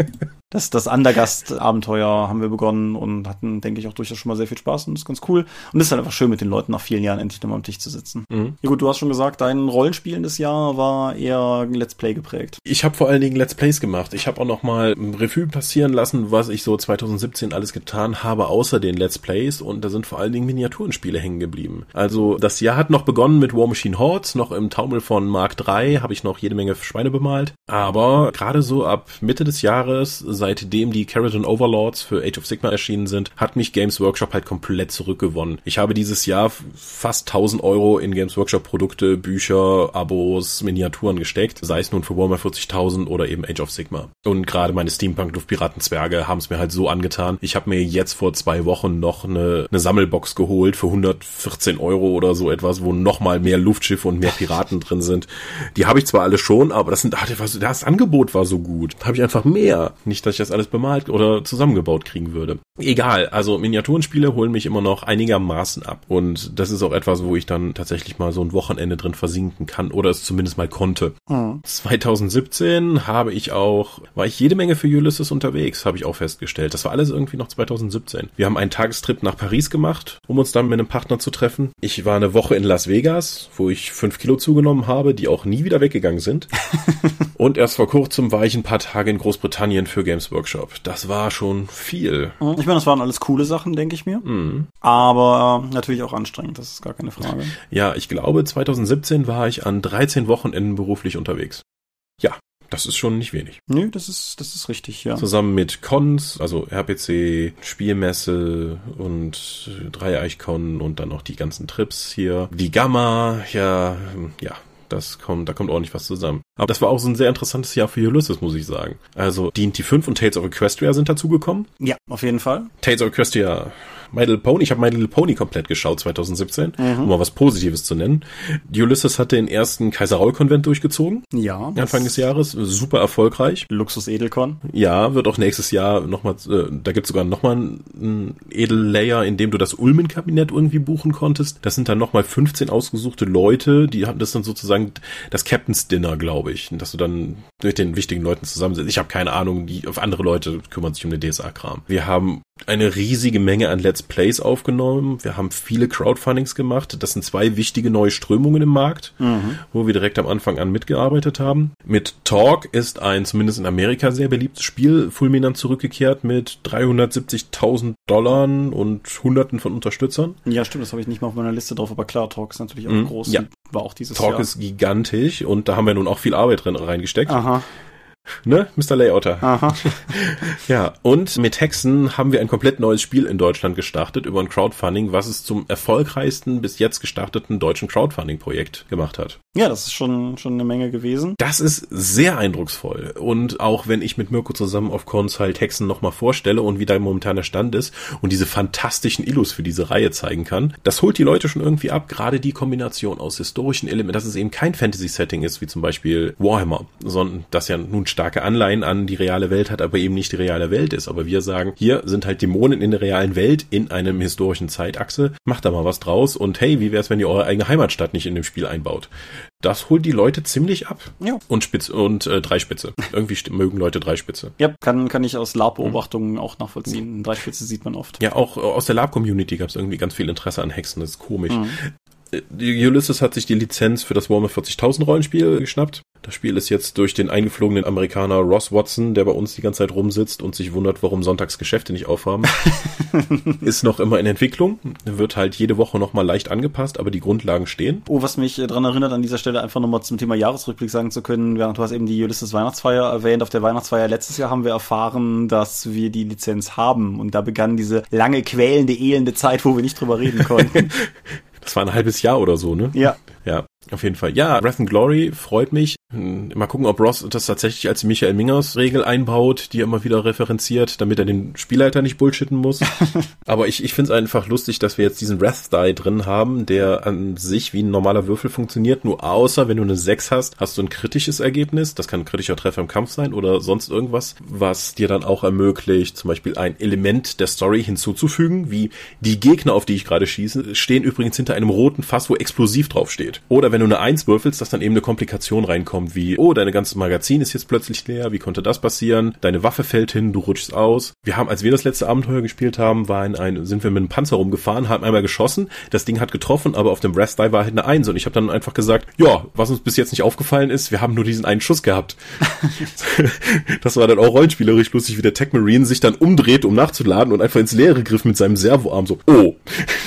das, das Undergast-Abenteuer haben wir begonnen und hatten, denke ich, auch durchaus schon mal sehr viel Spaß und das ist ganz cool. Und es ist halt einfach schön, mit den Leuten nach vielen Jahren endlich nochmal am Tisch zu sitzen. Mhm. Ja gut, du hast schon gesagt, dein rollenspielendes Jahr war eher Let's Play geprägt. Ich habe vor allen Dingen Let's Plays gemacht. Ich habe auch noch mal ein Revue passieren lassen, was ich so 2017 alles getan habe, außer den Let's Plays und da sind vor allen Dingen Miniaturenspiele hängen geblieben. Also das Jahr hat noch begonnen mit War Machine Hordes, noch im Taumel von Mark 3 habe ich noch jede Menge Schweine bemalt, aber gerade so ab Mitte des Jahres seitdem die Keratin Overlords für Age of Sigma erschienen sind, hat mich Games Workshop halt komplett zurückgewonnen. Ich habe dieses Jahr fast 1000 Euro in Games Workshop Produkte, Bücher, Abos, Miniaturen gesteckt, sei es nun für Warhammer 40.000 oder eben Age of Sigma. Und gerade meine Steampunk Luftpiraten Zwerge haben es mir halt so angetan. Ich habe mir jetzt vor zwei Wochen noch eine, eine Sammelbox geholt für 114 Euro oder so etwas, wo nochmal mehr Luftschiffe und mehr Piraten drin sind. Die habe ich zwar alle schon, aber das sind, das Angebot war so gut. Da habe ich einfach mehr. Nicht, dass ich das alles bemalt oder zusammengebaut kriegen würde. Egal, also Miniaturenspiele holen mich immer noch einigermaßen ab. Und das ist auch etwas, wo ich dann tatsächlich mal so ein Wochenende drin versinken kann oder es zumindest mal konnte. Mhm. 2017 habe ich auch, war ich jede Menge für Ulysses unterwegs, habe ich auch festgestellt. Das war alles irgendwie noch 2017. Wir haben einen Tagestrip nach Paris gemacht, um uns dann mit einem Partner zu treffen. Ich war eine Woche in Las Vegas, wo ich fünf Kilo zugenommen habe, die auch nie wieder weggegangen sind. Und erst vor kurzem war ich ein paar Tage in Großbritannien für Games Workshop. Das war schon viel. Mhm. Ich meine, das waren alles coole Sachen, denke ich mir. Mhm. Aber äh, natürlich auch anstrengend, das ist gar keine Frage. Ja, ich glaube, 2017 war ich an 13 Wochenenden beruflich unterwegs. Ja, das ist schon nicht wenig. Nö, das ist, das ist richtig, ja. Zusammen mit Cons, also RPC, Spielmesse und Dreieichkon und dann noch die ganzen Trips hier. Die Gamma, ja, ja, das kommt, da kommt ordentlich was zusammen. Aber das war auch so ein sehr interessantes Jahr für Ulysses, muss ich sagen. Also D&T 5 und Tales of Equestria sind dazugekommen. Ja, auf jeden Fall. Tales of Equestria My Little Pony, ich habe My Little Pony komplett geschaut 2017, mhm. um mal was Positives zu nennen. Die Ulysses hatte den ersten Kaiser Raul Konvent durchgezogen. Ja. Anfang des Jahres, super erfolgreich. Luxus Edelcon. Ja, wird auch nächstes Jahr nochmal, äh, da gibt's sogar nochmal ein Edellayer, in dem du das Ulmen-Kabinett irgendwie buchen konntest. Das sind dann nochmal 15 ausgesuchte Leute, die haben das dann sozusagen das Captain's Dinner, glaube ich, dass du dann mit den wichtigen Leuten zusammensitzt. Ich habe keine Ahnung, die auf andere Leute kümmern sich um den DSA-Kram. Wir haben eine riesige Menge an Let's Plays aufgenommen. Wir haben viele Crowdfundings gemacht. Das sind zwei wichtige neue Strömungen im Markt, mhm. wo wir direkt am Anfang an mitgearbeitet haben. Mit Talk ist ein zumindest in Amerika sehr beliebtes Spiel fulminant zurückgekehrt mit 370.000 Dollar und Hunderten von Unterstützern. Ja, stimmt, das habe ich nicht mal auf meiner Liste drauf, aber klar, Talk ist natürlich auch mhm. groß. Ja. War auch dieses Talk Jahr. ist gigantisch und da haben wir nun auch viel Arbeit drin reingesteckt. Aha. huh. Ne, Mr. Layouter. Aha. ja, und mit Hexen haben wir ein komplett neues Spiel in Deutschland gestartet über ein Crowdfunding, was es zum erfolgreichsten bis jetzt gestarteten deutschen Crowdfunding-Projekt gemacht hat. Ja, das ist schon, schon eine Menge gewesen. Das ist sehr eindrucksvoll. Und auch wenn ich mit Mirko zusammen auf Cons halt Hexen nochmal vorstelle und wie da momentaner Stand ist und diese fantastischen Illus für diese Reihe zeigen kann, das holt die Leute schon irgendwie ab. Gerade die Kombination aus historischen Elementen, dass es eben kein Fantasy-Setting ist, wie zum Beispiel Warhammer, sondern das ja nun starke Anleihen an die reale Welt hat, aber eben nicht die reale Welt ist. Aber wir sagen, hier sind halt Dämonen in der realen Welt in einem historischen Zeitachse. Macht da mal was draus und hey, wie wär's, wenn ihr eure eigene Heimatstadt nicht in dem Spiel einbaut? Das holt die Leute ziemlich ab. Ja. Und Spitze und äh, Dreispitze. Irgendwie mögen Leute Dreispitze. Ja, kann, kann ich aus Lab-Beobachtungen auch nachvollziehen. Dreispitze sieht man oft. Ja, auch aus der Lab-Community gab es irgendwie ganz viel Interesse an Hexen. Das ist komisch. Mhm. Ulysses hat sich die Lizenz für das Warhammer 40.000 Rollenspiel geschnappt. Das Spiel ist jetzt durch den eingeflogenen Amerikaner Ross Watson, der bei uns die ganze Zeit rumsitzt und sich wundert, warum sonntags Geschäfte nicht aufhaben, ist noch immer in Entwicklung. Wird halt jede Woche nochmal leicht angepasst, aber die Grundlagen stehen. Oh, was mich daran erinnert, an dieser Stelle einfach nochmal zum Thema Jahresrückblick sagen zu können, während du hast eben die Ulysses Weihnachtsfeier erwähnt. Auf der Weihnachtsfeier letztes Jahr haben wir erfahren, dass wir die Lizenz haben und da begann diese lange quälende, elende Zeit, wo wir nicht drüber reden konnten. Das war ein halbes Jahr oder so, ne? Ja. Ja, auf jeden Fall. Ja, Wrath and Glory freut mich. Hm, mal gucken, ob Ross das tatsächlich als Michael Mingers Regel einbaut, die er immer wieder referenziert, damit er den Spielleiter nicht bullshitten muss. Aber ich, ich finde es einfach lustig, dass wir jetzt diesen Wrath Die drin haben, der an sich wie ein normaler Würfel funktioniert, nur außer wenn du eine 6 hast, hast du ein kritisches Ergebnis. Das kann ein kritischer Treffer im Kampf sein oder sonst irgendwas, was dir dann auch ermöglicht, zum Beispiel ein Element der Story hinzuzufügen, wie die Gegner, auf die ich gerade schieße, stehen übrigens hinter einem roten Fass, wo explosiv draufsteht. Oder wenn du eine Eins würfelst, dass dann eben eine Komplikation reinkommt, wie, oh, deine ganze Magazin ist jetzt plötzlich leer, wie konnte das passieren? Deine Waffe fällt hin, du rutschst aus. Wir haben, als wir das letzte Abenteuer gespielt haben, war in ein, sind wir mit einem Panzer rumgefahren, haben einmal geschossen, das Ding hat getroffen, aber auf dem Rest Die war halt eine Eins und ich habe dann einfach gesagt, ja, was uns bis jetzt nicht aufgefallen ist, wir haben nur diesen einen Schuss gehabt. das war dann auch rollenspielerisch lustig, wie der Tech Marine sich dann umdreht, um nachzuladen und einfach ins Leere griff mit seinem Servoarm so, oh,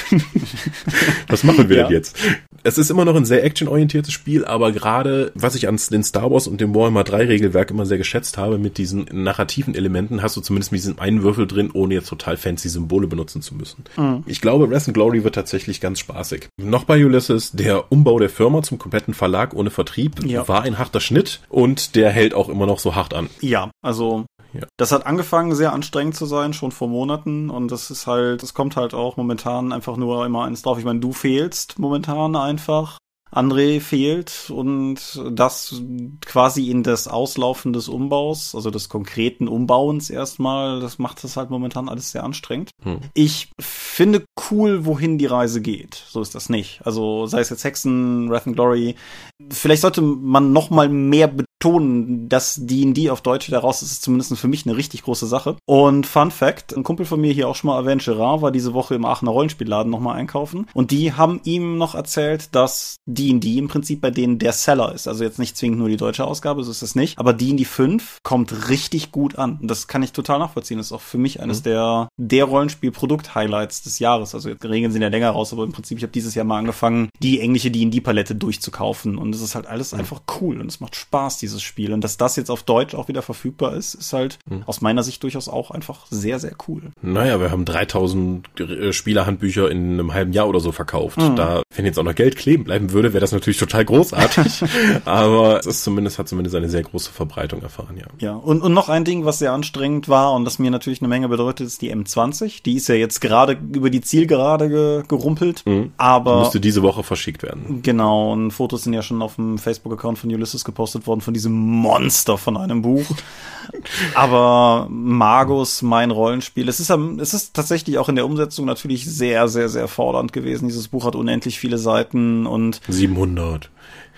was machen wir ja. denn jetzt? Es ist immer noch ein sehr actionorientiertes Spiel, aber gerade was ich an den Star Wars und dem Warhammer 3 Regelwerk immer sehr geschätzt habe, mit diesen narrativen Elementen hast du zumindest mit diesem einen Würfel drin, ohne jetzt total fancy Symbole benutzen zu müssen. Mhm. Ich glaube, Wrath and Glory wird tatsächlich ganz spaßig. Noch bei Ulysses, der Umbau der Firma zum kompletten Verlag ohne Vertrieb ja. war ein harter Schnitt und der hält auch immer noch so hart an. Ja, also ja. Das hat angefangen sehr anstrengend zu sein, schon vor Monaten. Und das ist halt, es kommt halt auch momentan einfach nur immer eins drauf. Ich meine, du fehlst momentan einfach. André fehlt und das quasi in das Auslaufen des Umbaus, also des konkreten Umbauens erstmal, das macht das halt momentan alles sehr anstrengend. Hm. Ich finde cool, wohin die Reise geht. So ist das nicht. Also sei es jetzt Hexen, Wrath and Glory. Vielleicht sollte man noch mal mehr betonen, dass D&D auf Deutsch daraus ist, ist zumindest für mich eine richtig große Sache. Und Fun Fact, ein Kumpel von mir hier auch schon mal erwähnt, Gerard, war diese Woche im Aachener Rollenspielladen noch mal einkaufen und die haben ihm noch erzählt, dass D&D im Prinzip bei denen der Seller ist. Also jetzt nicht zwingend nur die deutsche Ausgabe, so ist es nicht, aber D&D 5 kommt richtig gut an. Und das kann ich total nachvollziehen. Das ist auch für mich eines mhm. der der Rollenspiel-Produkt-Highlights des Jahres. Also die Regeln sind ja länger raus, aber im Prinzip, ich habe dieses Jahr mal angefangen, die englische D&D-Palette durchzukaufen und es ist halt alles mhm. einfach cool und es macht Spaß, dieses Spiel. Und dass das jetzt auf Deutsch auch wieder verfügbar ist, ist halt mhm. aus meiner Sicht durchaus auch einfach sehr, sehr cool. Naja, wir haben 3000 äh, Spielerhandbücher in einem halben Jahr oder so verkauft. Mhm. Da, wenn jetzt auch noch Geld kleben bleiben würde, wäre das natürlich total großartig. Aber es ist zumindest, hat zumindest eine sehr große Verbreitung erfahren, ja. Ja, und, und noch ein Ding, was sehr anstrengend war und das mir natürlich eine Menge bedeutet, ist die M20. Die ist ja jetzt gerade über die Zielgerade ge gerumpelt. Mhm. Aber. Die müsste diese Woche verschickt werden. Genau, und Fotos sind ja schon auf dem Facebook-Account von Ulysses gepostet worden von diesem Monster von einem Buch. Aber Magus, mein Rollenspiel, es ist, es ist tatsächlich auch in der Umsetzung natürlich sehr, sehr, sehr fordernd gewesen. Dieses Buch hat unendlich viele Seiten und 700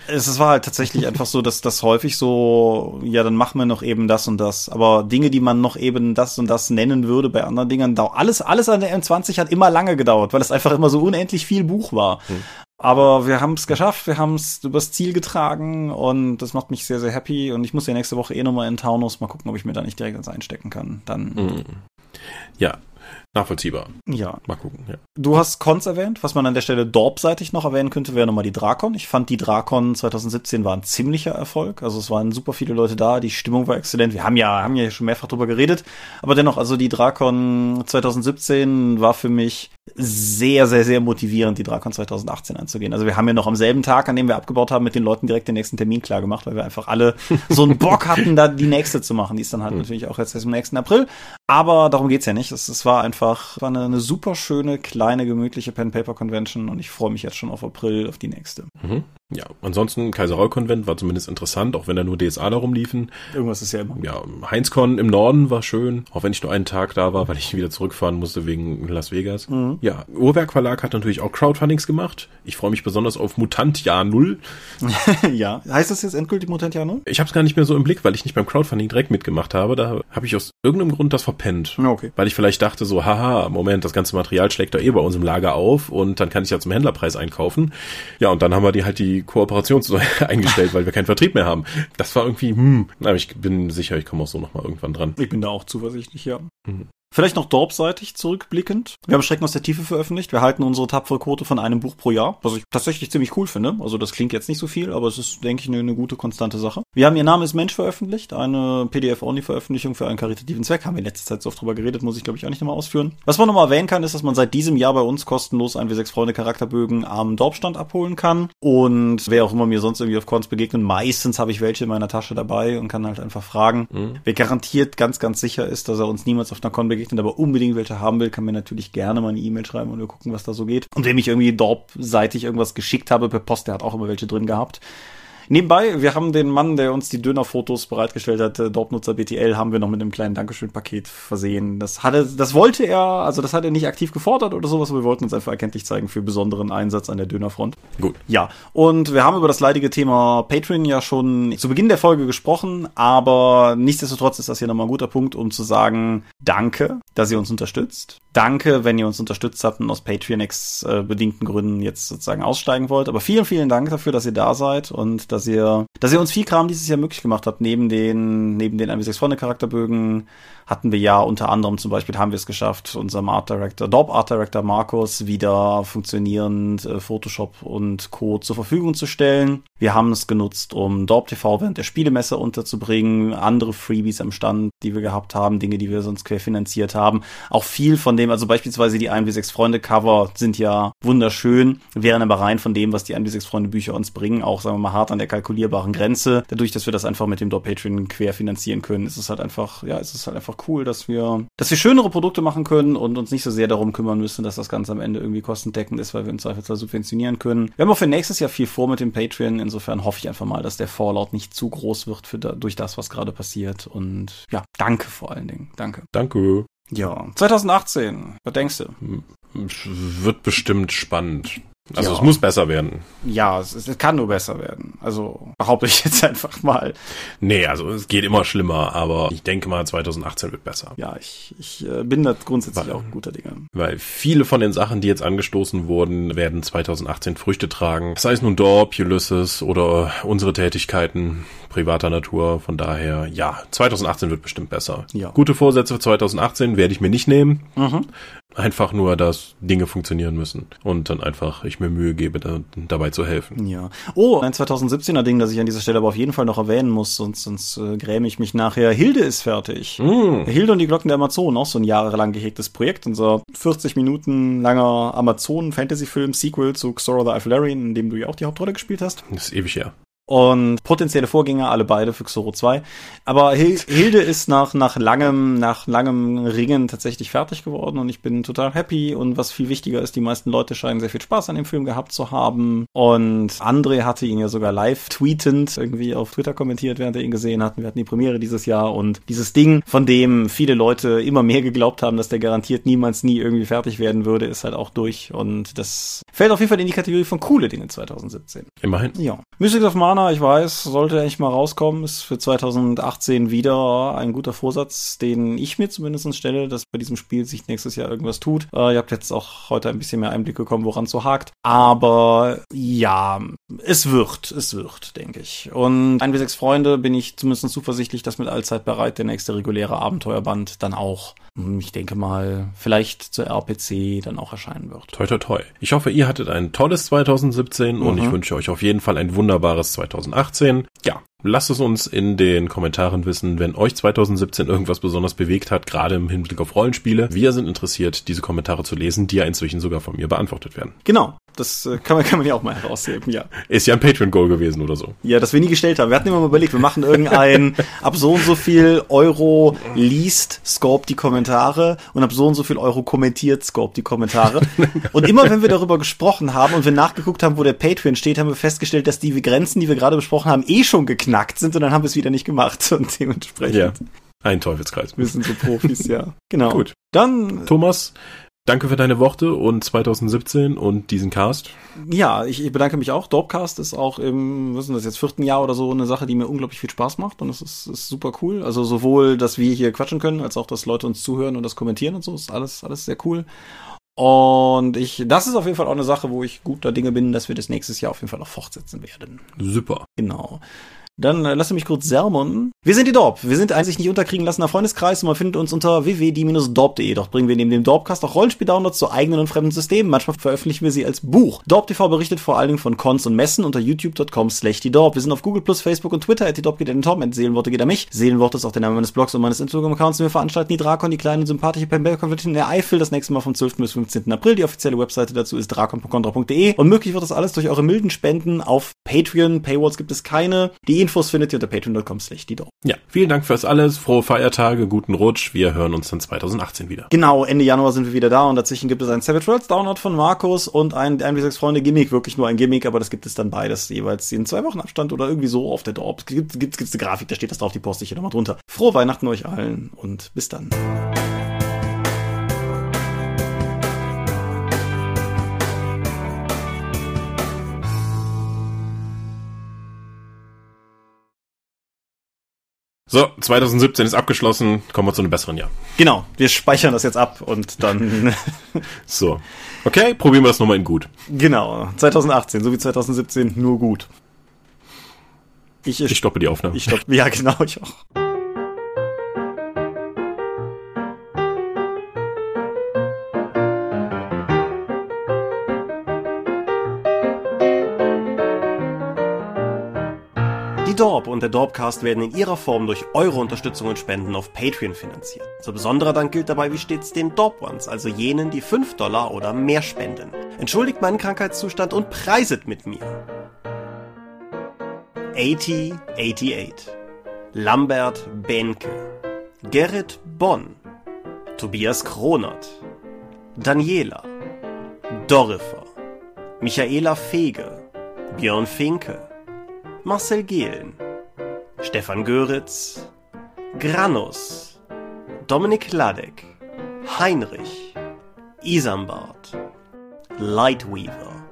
es war halt tatsächlich einfach so, dass das häufig so, ja, dann machen wir noch eben das und das. Aber Dinge, die man noch eben das und das nennen würde bei anderen Dingern, alles, alles an der M20 hat immer lange gedauert, weil es einfach immer so unendlich viel Buch war. Hm. Aber wir haben es geschafft, wir haben es übers Ziel getragen und das macht mich sehr, sehr happy. Und ich muss ja nächste Woche eh nochmal in Taunus mal gucken, ob ich mir da nicht direkt eins einstecken kann. Dann. Hm. Ja, nachvollziehbar. Ja. Mal gucken, ja. Du hast Cons erwähnt. Was man an der Stelle Dorp-seitig noch erwähnen könnte, wäre nochmal die Drakon. Ich fand, die Drakon 2017 war ein ziemlicher Erfolg. Also es waren super viele Leute da, die Stimmung war exzellent. Wir haben ja, haben ja schon mehrfach drüber geredet. Aber dennoch, also die Drakon 2017 war für mich sehr, sehr, sehr motivierend, die Drakon 2018 anzugehen. Also wir haben ja noch am selben Tag, an dem wir abgebaut haben, mit den Leuten direkt den nächsten Termin klar gemacht, weil wir einfach alle so einen Bock hatten, da die nächste zu machen. Die ist dann halt mhm. natürlich auch jetzt erst im nächsten April. Aber darum geht's ja nicht. Es, es war einfach war eine, eine super schöne, kleine, gemütliche Pen-Paper-Convention und ich freue mich jetzt schon auf April, auf die nächste. Mhm. Ja, ansonsten Kaiserau-Konvent war zumindest interessant, auch wenn da nur DSA darum liefen. Irgendwas ist ja immer. Ja, Heinzcon im Norden war schön, auch wenn ich nur einen Tag da war, weil ich wieder zurückfahren musste wegen Las Vegas. Mhm. Ja, Uhrwerk Verlag hat natürlich auch Crowdfundings gemacht. Ich freue mich besonders auf Mutant Jahr Null. ja, heißt das jetzt endgültig Mutant Jahr Null? Ich habe es gar nicht mehr so im Blick, weil ich nicht beim Crowdfunding direkt mitgemacht habe. Da habe ich aus irgendeinem Grund das verpennt. Okay. Weil ich vielleicht dachte so, haha, Moment, das ganze Material schlägt doch eh bei uns im Lager auf und dann kann ich ja zum Händlerpreis einkaufen. Ja, und dann haben wir die halt die Kooperation eingestellt, weil wir keinen Vertrieb mehr haben. Das war irgendwie, hm, aber ich bin sicher, ich komme auch so nochmal irgendwann dran. Ich bin da auch zuversichtlich, ja. Mhm. Vielleicht noch Dorp-seitig zurückblickend. Wir haben Schrecken aus der Tiefe veröffentlicht. Wir halten unsere tapfere Quote von einem Buch pro Jahr, was ich tatsächlich ziemlich cool finde. Also das klingt jetzt nicht so viel, aber es ist, denke ich, eine, eine gute, konstante Sache. Wir haben Ihr Name ist Mensch veröffentlicht, eine PDF-Only-Veröffentlichung für einen karitativen Zweck. Haben wir in letzter Zeit so oft drüber geredet, muss ich glaube ich auch nicht nochmal ausführen. Was man nochmal erwähnen kann, ist, dass man seit diesem Jahr bei uns kostenlos ein W6 Freunde Charakterbögen am Dorpstand abholen kann. Und wer auch immer mir sonst irgendwie auf Cons begegnet, meistens habe ich welche in meiner Tasche dabei und kann halt einfach fragen. Mhm. Wer garantiert ganz, ganz sicher ist, dass er uns niemals auf einer Con begegnet, aber unbedingt welche haben will, kann mir natürlich gerne mal eine E-Mail schreiben und wir gucken, was da so geht. Und wem ich irgendwie Dorp-seitig irgendwas geschickt habe per Post, der hat auch immer welche drin gehabt. Nebenbei, wir haben den Mann, der uns die Dönerfotos bereitgestellt hat, äh, Dorpnutzer BTL, haben wir noch mit einem kleinen Dankeschön-Paket versehen. Das hatte, das wollte er, also das hat er nicht aktiv gefordert oder sowas, aber wir wollten uns einfach erkenntlich zeigen für besonderen Einsatz an der Dönerfront. Gut. Ja. Und wir haben über das leidige Thema Patreon ja schon zu Beginn der Folge gesprochen, aber nichtsdestotrotz ist das hier nochmal ein guter Punkt, um zu sagen, danke, dass ihr uns unterstützt. Danke, wenn ihr uns unterstützt habt und aus Patreon-X äh, bedingten Gründen jetzt sozusagen aussteigen wollt. Aber vielen, vielen Dank dafür, dass ihr da seid und dass ihr, dass ihr uns viel Kram dieses Jahr möglich gemacht habt. Neben den, neben den 1 6 Freunde Charakterbögen hatten wir ja unter anderem zum Beispiel haben wir es geschafft, unserem Art Director, Dorp Art Director Markus wieder funktionierend äh, Photoshop und Co. zur Verfügung zu stellen. Wir haben es genutzt, um Dorp TV während der Spielemesse unterzubringen, andere Freebies am Stand, die wir gehabt haben, Dinge, die wir sonst querfinanziert haben. Auch viel von dem, also beispielsweise die 1 6 Freunde Cover sind ja wunderschön, wären aber rein von dem, was die 1 6 Freunde Bücher uns bringen, auch sagen wir mal hart an der kalkulierbaren Grenze. Dadurch, dass wir das einfach mit dem Dorp Patreon querfinanzieren können, ist es halt einfach, ja, ist es halt einfach cool, dass wir, dass wir schönere Produkte machen können und uns nicht so sehr darum kümmern müssen, dass das Ganze am Ende irgendwie kostendeckend ist, weil wir im Zweifelsfall subventionieren können. Wir haben auch für nächstes Jahr viel vor mit dem Patreon. Insofern hoffe ich einfach mal, dass der Fallout nicht zu groß wird für da, durch das, was gerade passiert. Und ja, danke vor allen Dingen. Danke. Danke. Ja, 2018. Was denkst du? Wird bestimmt spannend. Also ja. es muss besser werden. Ja, es, es, kann nur besser werden. Also behaupte ich jetzt einfach mal. Nee, also es geht immer schlimmer, aber ich denke mal 2018 wird besser. Ja, ich, ich äh, bin da grundsätzlich weil, auch guter Dinge. Weil viele von den Sachen, die jetzt angestoßen wurden, werden 2018 Früchte tragen. Sei es nun Dorp, Ulysses oder unsere Tätigkeiten privater Natur. Von daher, ja, 2018 wird bestimmt besser. Ja. Gute Vorsätze für 2018 werde ich mir nicht nehmen. Mhm. Einfach nur, dass Dinge funktionieren müssen und dann einfach ich mir Mühe gebe, da, dabei zu helfen. Ja. Oh, ein 2017er Ding, das ich an dieser Stelle aber auf jeden Fall noch erwähnen muss, sonst, sonst äh, gräme ich mich nachher. Hilde ist fertig. Mm. Hilde und die Glocken der Amazonen, auch so ein jahrelang gehegtes Projekt. Unser 40 Minuten langer Amazonen-Fantasy-Film-Sequel zu Xora the Alfalarian, in dem du ja auch die Hauptrolle gespielt hast. Das ist ewig her und potenzielle Vorgänger, alle beide für Xoro 2. Aber Hilde ist nach, nach langem, nach langem Ringen tatsächlich fertig geworden und ich bin total happy und was viel wichtiger ist, die meisten Leute scheinen sehr viel Spaß an dem Film gehabt zu haben und André hatte ihn ja sogar live tweetend irgendwie auf Twitter kommentiert, während er ihn gesehen hat. Wir hatten die Premiere dieses Jahr und dieses Ding, von dem viele Leute immer mehr geglaubt haben, dass der garantiert niemals nie irgendwie fertig werden würde, ist halt auch durch und das fällt auf jeden Fall in die Kategorie von coole Dinge 2017. Immerhin. Ja. Mystics of Mana Corona, ich weiß, sollte eigentlich mal rauskommen, ist für 2018 wieder ein guter Vorsatz, den ich mir zumindest stelle, dass bei diesem Spiel sich nächstes Jahr irgendwas tut. Äh, ihr habt jetzt auch heute ein bisschen mehr Einblick bekommen, woran es so hakt. Aber ja, es wird, es wird, denke ich. Und ein wie sechs Freunde bin ich zumindest zuversichtlich, dass mit Allzeit bereit der nächste reguläre Abenteuerband dann auch, hm, ich denke mal, vielleicht zur RPC dann auch erscheinen wird. Toi, toi, toi. Ich hoffe, ihr hattet ein tolles 2017 mhm. und ich wünsche euch auf jeden Fall ein wunderbares 2018. Ja, Lasst es uns in den Kommentaren wissen, wenn euch 2017 irgendwas besonders bewegt hat, gerade im Hinblick auf Rollenspiele. Wir sind interessiert, diese Kommentare zu lesen, die ja inzwischen sogar von mir beantwortet werden. Genau. Das äh, kann man, kann man ja auch mal herausheben, ja. Ist ja ein Patreon-Goal gewesen oder so. Ja, das wir nie gestellt haben. Wir hatten immer mal überlegt, wir machen irgendein ab so und so viel Euro liest Scorp die Kommentare und ab so und so viel Euro kommentiert Scorp die Kommentare. Und immer wenn wir darüber gesprochen haben und wir nachgeguckt haben, wo der Patreon steht, haben wir festgestellt, dass die Grenzen, die wir gerade besprochen haben, eh schon geknackt sind und dann haben wir es wieder nicht gemacht und dementsprechend. Ja. Ein Teufelskreis. Wir sind so Profis, ja. Genau. Gut. Dann, Thomas, Danke für deine Worte und 2017 und diesen Cast. Ja, ich, ich bedanke mich auch. Dorpcast ist auch im, was ist das jetzt, vierten Jahr oder so eine Sache, die mir unglaublich viel Spaß macht und es ist, ist super cool. Also sowohl, dass wir hier quatschen können, als auch, dass Leute uns zuhören und das kommentieren und so, ist alles, alles sehr cool. Und ich, das ist auf jeden Fall auch eine Sache, wo ich guter Dinge bin, dass wir das nächstes Jahr auf jeden Fall noch fortsetzen werden. Super. Genau. Dann äh, lass mich kurz sermon. Wir sind die Dorp. Wir sind ein sich nicht unterkriegen lassener Freundeskreis und man findet uns unter www.die-dorp.de. Doch bringen wir neben dem Dorpcast auch Rollenspiel-Downloads zu eigenen und fremden Systemen. Manchmal veröffentlichen wir sie als Buch. Dorp TV berichtet vor allen Dingen von Cons und Messen unter youtube.com slash die Dorp. Wir sind auf Google Facebook und Twitter. At die Dorp geht an den Tom, Seelenworte geht an mich. Seelenworte ist auch der Name meines Blogs und meines Instagram-Accounts. Wir veranstalten die Drakon, die kleine und sympathische Pembel-Konvention in der Eifel. Das nächste Mal vom 12. bis 15. April. Die offizielle Webseite dazu ist drakon.contra.de. Und möglich wird das alles durch eure milden Spenden auf Patreon. Paywalls gibt es keine. Die Infos findet ihr unter Patreon patreon.com slash Ja, vielen Dank fürs alles. Frohe Feiertage, guten Rutsch. Wir hören uns dann 2018 wieder. Genau, Ende Januar sind wir wieder da und dazwischen gibt es einen Savage Worlds Download von Markus und ein 1 Freunde Gimmick, wirklich nur ein Gimmick, aber das gibt es dann beides jeweils in zwei Wochen Abstand oder irgendwie so auf der Dorp. Gibt es gibt's eine Grafik, da steht das drauf, die poste ich hier nochmal drunter. Frohe Weihnachten euch allen und bis dann. So, 2017 ist abgeschlossen, kommen wir zu einem besseren Jahr. Genau, wir speichern das jetzt ab und dann. so. Okay, probieren wir das nochmal in gut. Genau, 2018, so wie 2017, nur gut. Ich, ich stoppe die Aufnahme. Ich stoppe, ja genau, ich auch. Dorp und der Dorpcast werden in ihrer Form durch eure Unterstützung und Spenden auf Patreon finanziert. So besonderer Dank gilt dabei wie stets den Dorp Ones, also jenen, die 5 Dollar oder mehr spenden. Entschuldigt meinen Krankheitszustand und preiset mit mir. 8088 Lambert Benke. Gerrit Bonn. Tobias Kronert. Daniela. Dorifer Michaela Fege. Björn Finke Marcel Gehlen, Stefan Göritz, Granus, Dominik Ladek, Heinrich, Isambard, Lightweaver,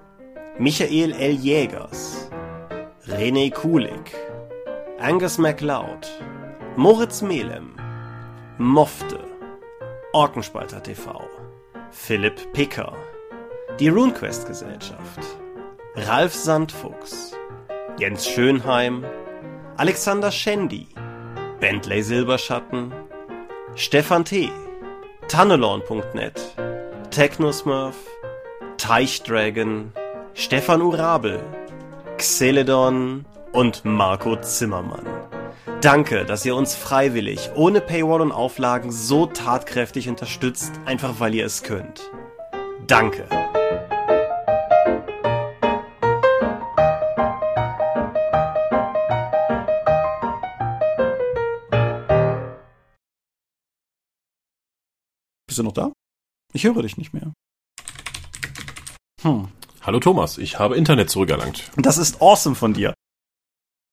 Michael L. Jägers, René Kulik, Angus MacLeod, Moritz Melem, Mofte, Orkenspalter TV, Philipp Picker, die RuneQuest Gesellschaft, Ralf Sandfuchs, Jens Schönheim, Alexander Schendi, Bentley Silberschatten, Stefan T., Tannelorn.net, Technosmurf, Teichdragon, Stefan Urabel, Xeledon und Marco Zimmermann. Danke, dass ihr uns freiwillig, ohne Paywall und Auflagen so tatkräftig unterstützt, einfach weil ihr es könnt. Danke. Bist du noch da? Ich höre dich nicht mehr. Hm. Hallo Thomas, ich habe Internet zurückerlangt. Das ist awesome von dir.